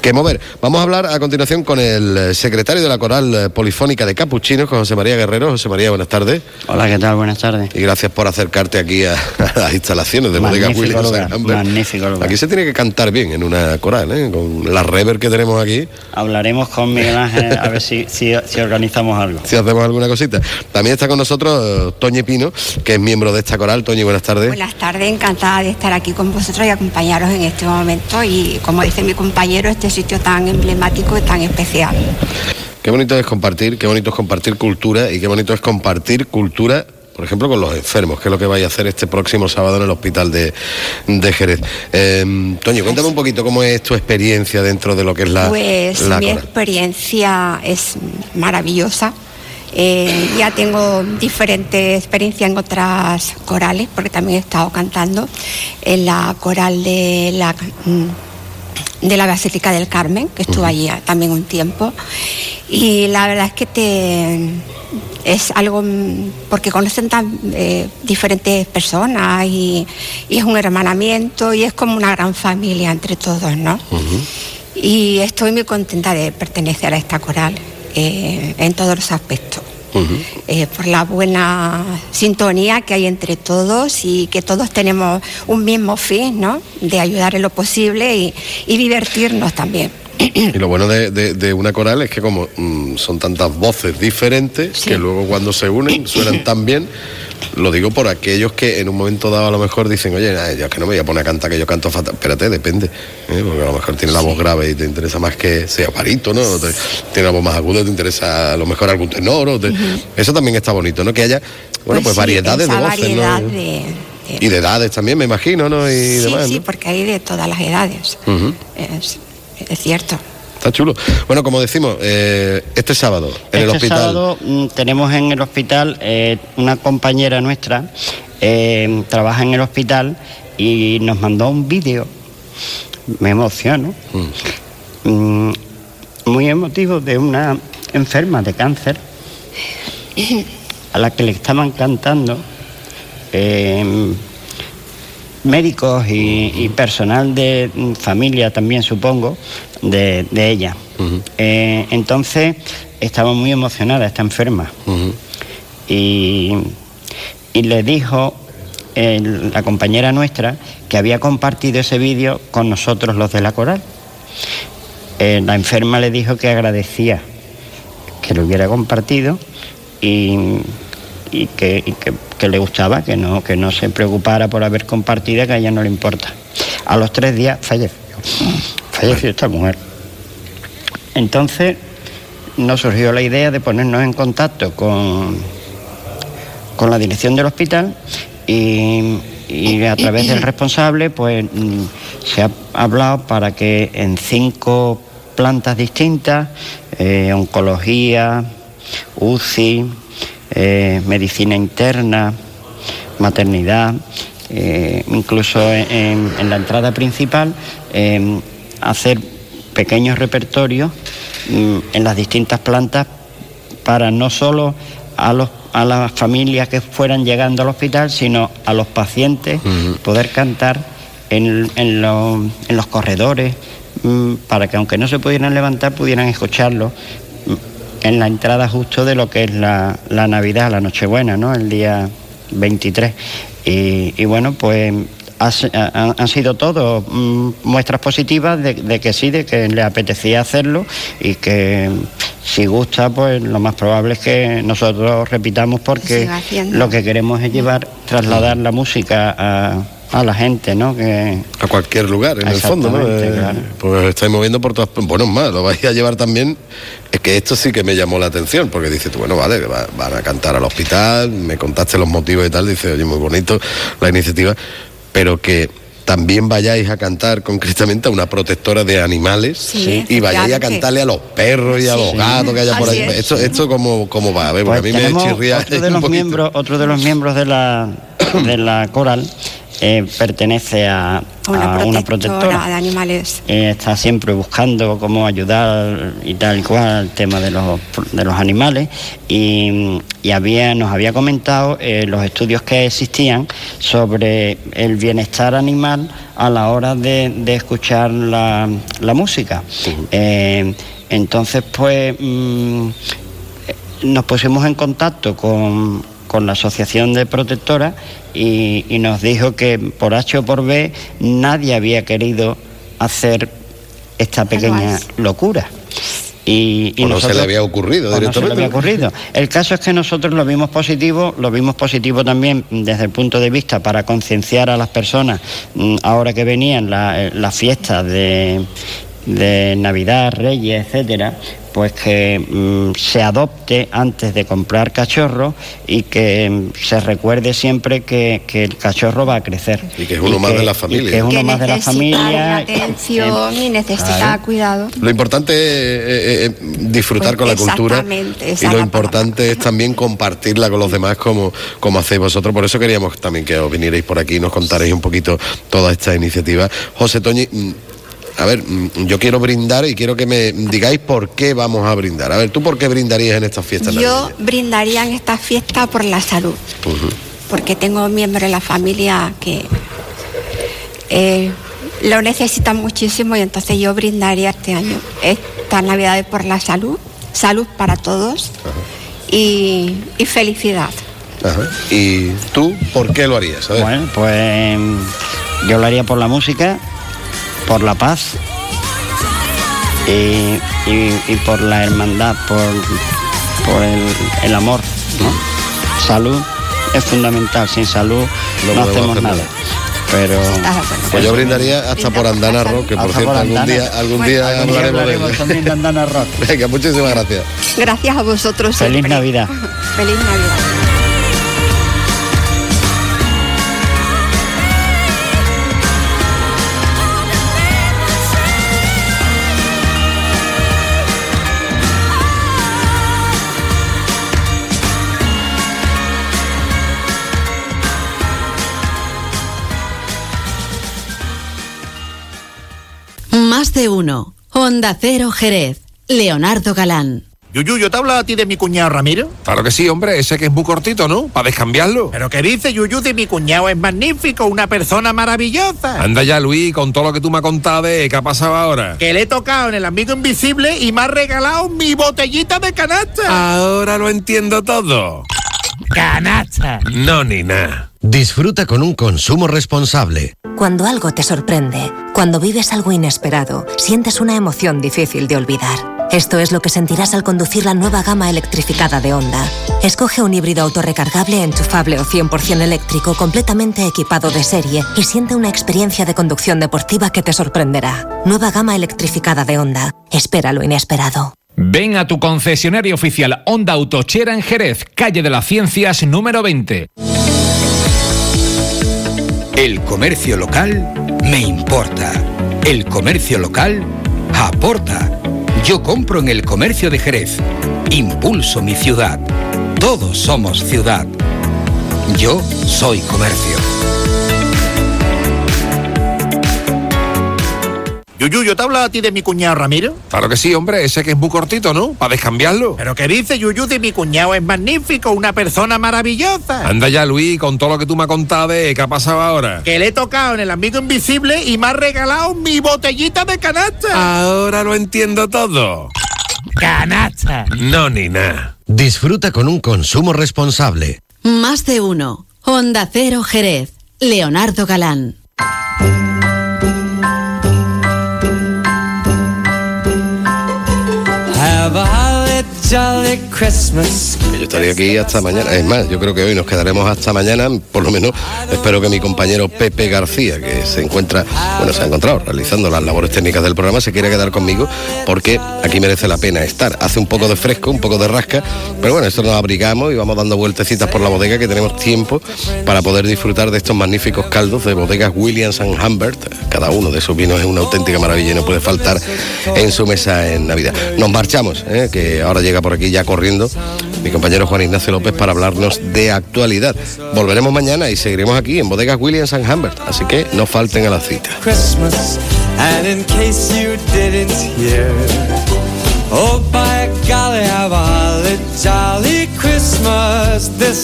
que mover. Vamos a hablar a continuación con el secretario de la coral polifónica de Capuchinos, con José María Guerrero. José María, buenas tardes. Hola, ¿qué tal? Buenas tardes. Y gracias por acercarte aquí a, las instalaciones de Bodega Williams. Magnífico lugar. Aquí se tiene que cantar bien en una coral, ¿eh? con la rever que tenemos aquí. Hablaremos con Miguel Ángel a ver si, si, si organizamos algo. Si hacemos alguna cosita. También está con nosotros Toñe Pino, que es miembro de esta coral. Buenas tardes. Buenas tardes, encantada de estar aquí con vosotros y acompañaros en este momento y como dice mi compañero, este sitio tan emblemático y tan especial. Qué bonito es compartir, qué bonito es compartir cultura y qué bonito es compartir cultura por ejemplo, con los enfermos, que es lo que vais a hacer este próximo sábado en el hospital de, Jerez. Eh, Toño, cuéntame un poquito cómo es tu experiencia dentro de lo que es la. Pues mi experiencia es maravillosa. Eh, ya tengo diferente experiencia en otras corales, porque también he estado cantando en la coral de la, mm, de la Basílica del Carmen, que estuve allí también un tiempo. Y la verdad es que te es algo mm, porque conocen tan eh, diferentes personas y, es un hermanamiento y es como una gran familia entre todos, ¿no? Y estoy muy contenta de pertenecer a esta coral eh, en todos los aspectos. Eh, por la buena sintonía que hay entre todos y que todos tenemos un mismo fin, ¿no? De ayudar en lo posible y, divertirnos también. Y lo bueno de, una coral es que como mm, son tantas voces diferentes, que luego cuando se unen suenan tan bien lo digo por aquellos que en un momento dado a lo mejor dicen, oye, yo es que no me voy a poner a cantar que yo canto fatal. Espérate, depende. ¿eh? Porque a lo mejor tiene la voz grave y te interesa más que sea parito, ¿no? tiene la voz más aguda, te interesa a lo mejor algún tenor. Eso también está bonito, ¿no? Que haya, bueno, pues, pues variedades de voces, Y de edades también, me imagino, ¿no? Y sí, sí, porque hay de todas las edades. es cierto. Está chulo. Bueno, como decimos, eh, este sábado en el este hospital. sábado mm, tenemos en el hospital eh, una compañera nuestra, eh, trabaja en el hospital y nos mandó un vídeo. Me emociono. Mm. Mm, muy emotivo de una enferma de cáncer a la que le estaban cantando médicos y, personal de familia también supongo de, ella. Eh, entonces estaba muy emocionada esta enferma y, le dijo la compañera nuestra que había compartido ese vídeo con nosotros los de la coral. Eh, la enferma le dijo que agradecía que lo hubiera compartido y y, que, le gustaba, que no, que no se preocupara por haber compartido, que a ella no le importa. A los tres días falleció, falleció esta mujer. Entonces nos surgió la idea de ponernos en contacto con, con la dirección del hospital y, a través del responsable pues mm, se ha hablado para que en cinco plantas distintas, eh, oncología, UCI, eh, medicina interna, maternidad, eh, incluso en, la entrada principal, eh, hacer pequeños repertorios mm, en las distintas plantas para no solo a, los, a las familias que fueran llegando al hospital, sino a los pacientes, poder cantar en, en, los corredores, mm, para que aunque no se pudieran levantar, pudieran escucharlo en la entrada justo de lo que es la, Navidad, la Nochebuena, ¿no? El día 23. Y, bueno, pues han sido todo mm, muestras positivas de, que sí, de que le apetecía hacerlo y que si gusta, pues lo más probable es que nosotros repitamos porque lo que queremos es llevar, trasladar la música a a la gente, ¿no? Que... A cualquier lugar, en el fondo, ¿no? Eh, pues estáis moviendo por todas... Bueno, más, lo vais a llevar también... Es que esto sí que me llamó la atención, porque dices tú, bueno, vale, van a cantar al hospital, me contaste los motivos y tal, dice, oye, muy bonito la iniciativa, pero que también vayáis a cantar concretamente a una protectora de animales y vayáis a cantarle a los perros y a los gatos que haya por ahí. Esto, esto cómo, cómo va, a ver, porque pues a mí me chirría otro de los miembros, otro de los miembros de la de la coral eh, pertenece a, una, protectora, de animales. Eh, está siempre buscando cómo ayudar y tal y cual al tema de los, de los animales y, había, nos había comentado eh, los estudios que existían sobre el bienestar animal a la hora de, escuchar la, música. entonces, pues mm, nos pusimos en contacto con, con la Asociación de Protectoras y, nos dijo que por H o por B nadie había querido hacer esta pequeña locura. Y, no se le había ocurrido directamente. No se le había ocurrido. El caso es que nosotros lo vimos positivo, lo vimos positivo también desde el punto de vista para concienciar a las personas mm, ahora que venían eh, las fiestas de, de Navidad, Reyes, etcétera, pues que mm, se adopte antes de comprar cachorro y que mm, se recuerde siempre que, el cachorro va a crecer. Y que es uno más de la familia. que es uno más de la familia. atención y necesita cuidado. Lo importante es disfrutar con la cultura y lo importante es también compartirla con los demás como, como hacéis vosotros. Por eso queríamos también que os vinierais por aquí y nos contaréis un poquito toda esta iniciativa. José Toñi, mm, a ver, mm, yo quiero brindar y quiero que me digáis por qué vamos a brindar. A ver, ¿tú por qué brindarías en estas fiestas? Yo brindaría en esta fiesta por la salud, porque tengo miembros de la familia que eh, lo necesitan muchísimo y entonces yo brindaría este año esta Navidad por la salud, salud para todos y, felicidad. ¿Y tú por qué lo harías? Bueno, pues yo lo haría por la música por la paz y, por la hermandad, por, por el, amor. Salud es fundamental, sin salud no, hacemos nada. Pero pues yo brindaría hasta por Andana Rock, que por cierto algún día, algún día hablaremos, de, de Andana Rock. Venga, muchísimas gracias. Gracias a vosotros. Feliz Navidad. Feliz Navidad. De uno. Honda Cero Jerez. Leonardo Galán. Yuyu, ¿yo te hablado a ti de mi cuñado Ramiro? Claro que sí, hombre, ese que es muy cortito, ¿no? Para descambiarlo. ¿Pero qué dice Yuyu de mi cuñado? Es magnífico, una persona maravillosa. Anda ya, Luis, con todo lo que tú me has contado de qué ha pasado ahora. Que le he tocado en el amigo invisible y me ha regalado mi botellita de canasta. Ahora lo entiendo todo. Canasta. No, ni nada. Disfruta con un consumo responsable. Cuando algo te sorprende, cuando vives algo inesperado, sientes una emoción difícil de olvidar. Esto es lo que sentirás al conducir la nueva gama electrificada de Honda. Escoge un híbrido autorrecargable, enchufable o 100% eléctrico completamente equipado de serie y siente una experiencia de conducción deportiva que te sorprenderá. Nueva gama electrificada de Honda. Espera lo inesperado. Ven a tu concesionario oficial Honda Autochera en Jerez, calle de las Ciencias número 20. El comercio local me importa. El comercio local aporta. Yo compro en el comercio de Jerez. Impulso mi ciudad. Todos somos ciudad. Yo soy comercio. Yuyu, ¿yo te he hablado a ti de mi cuñado Ramiro? Claro que sí, hombre, ese que es muy cortito, ¿no? Para descambiarlo. ¿Pero qué dice Yuyu de mi cuñado? Es magnífico, una persona maravillosa. Anda ya, Luis, con todo lo que tú me has contado de qué ha pasado ahora. Que le he tocado en el amigo invisible y me ha regalado mi botellita de canasta. Ahora lo entiendo todo. Canasta. No, ni nada. Disfruta con un consumo responsable. Más de uno. Honda Cero Jerez. Leonardo Galán. have a Yo estaría aquí hasta mañana. Es más, yo creo que hoy nos quedaremos hasta mañana. Por lo menos espero que mi compañero Pepe García, que se encuentra, bueno, se ha encontrado realizando las labores técnicas del programa, se quiera quedar conmigo porque aquí merece la pena estar. Hace un poco de fresco, un poco de rasca, pero bueno, esto nos abrigamos y vamos dando vueltecitas por la bodega que tenemos tiempo para poder disfrutar de estos magníficos caldos de bodegas Williams and Humbert. Cada uno de esos vinos es una auténtica maravilla y no puede faltar en su mesa en Navidad. Nos marchamos, ¿eh? que ahora llega por aquí ya corriendo mi compañero Juan Ignacio López para hablarnos de actualidad. Volveremos mañana y seguiremos aquí en Bodegas Williams and Humbert, así que no falten a la cita. Christmas,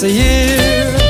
in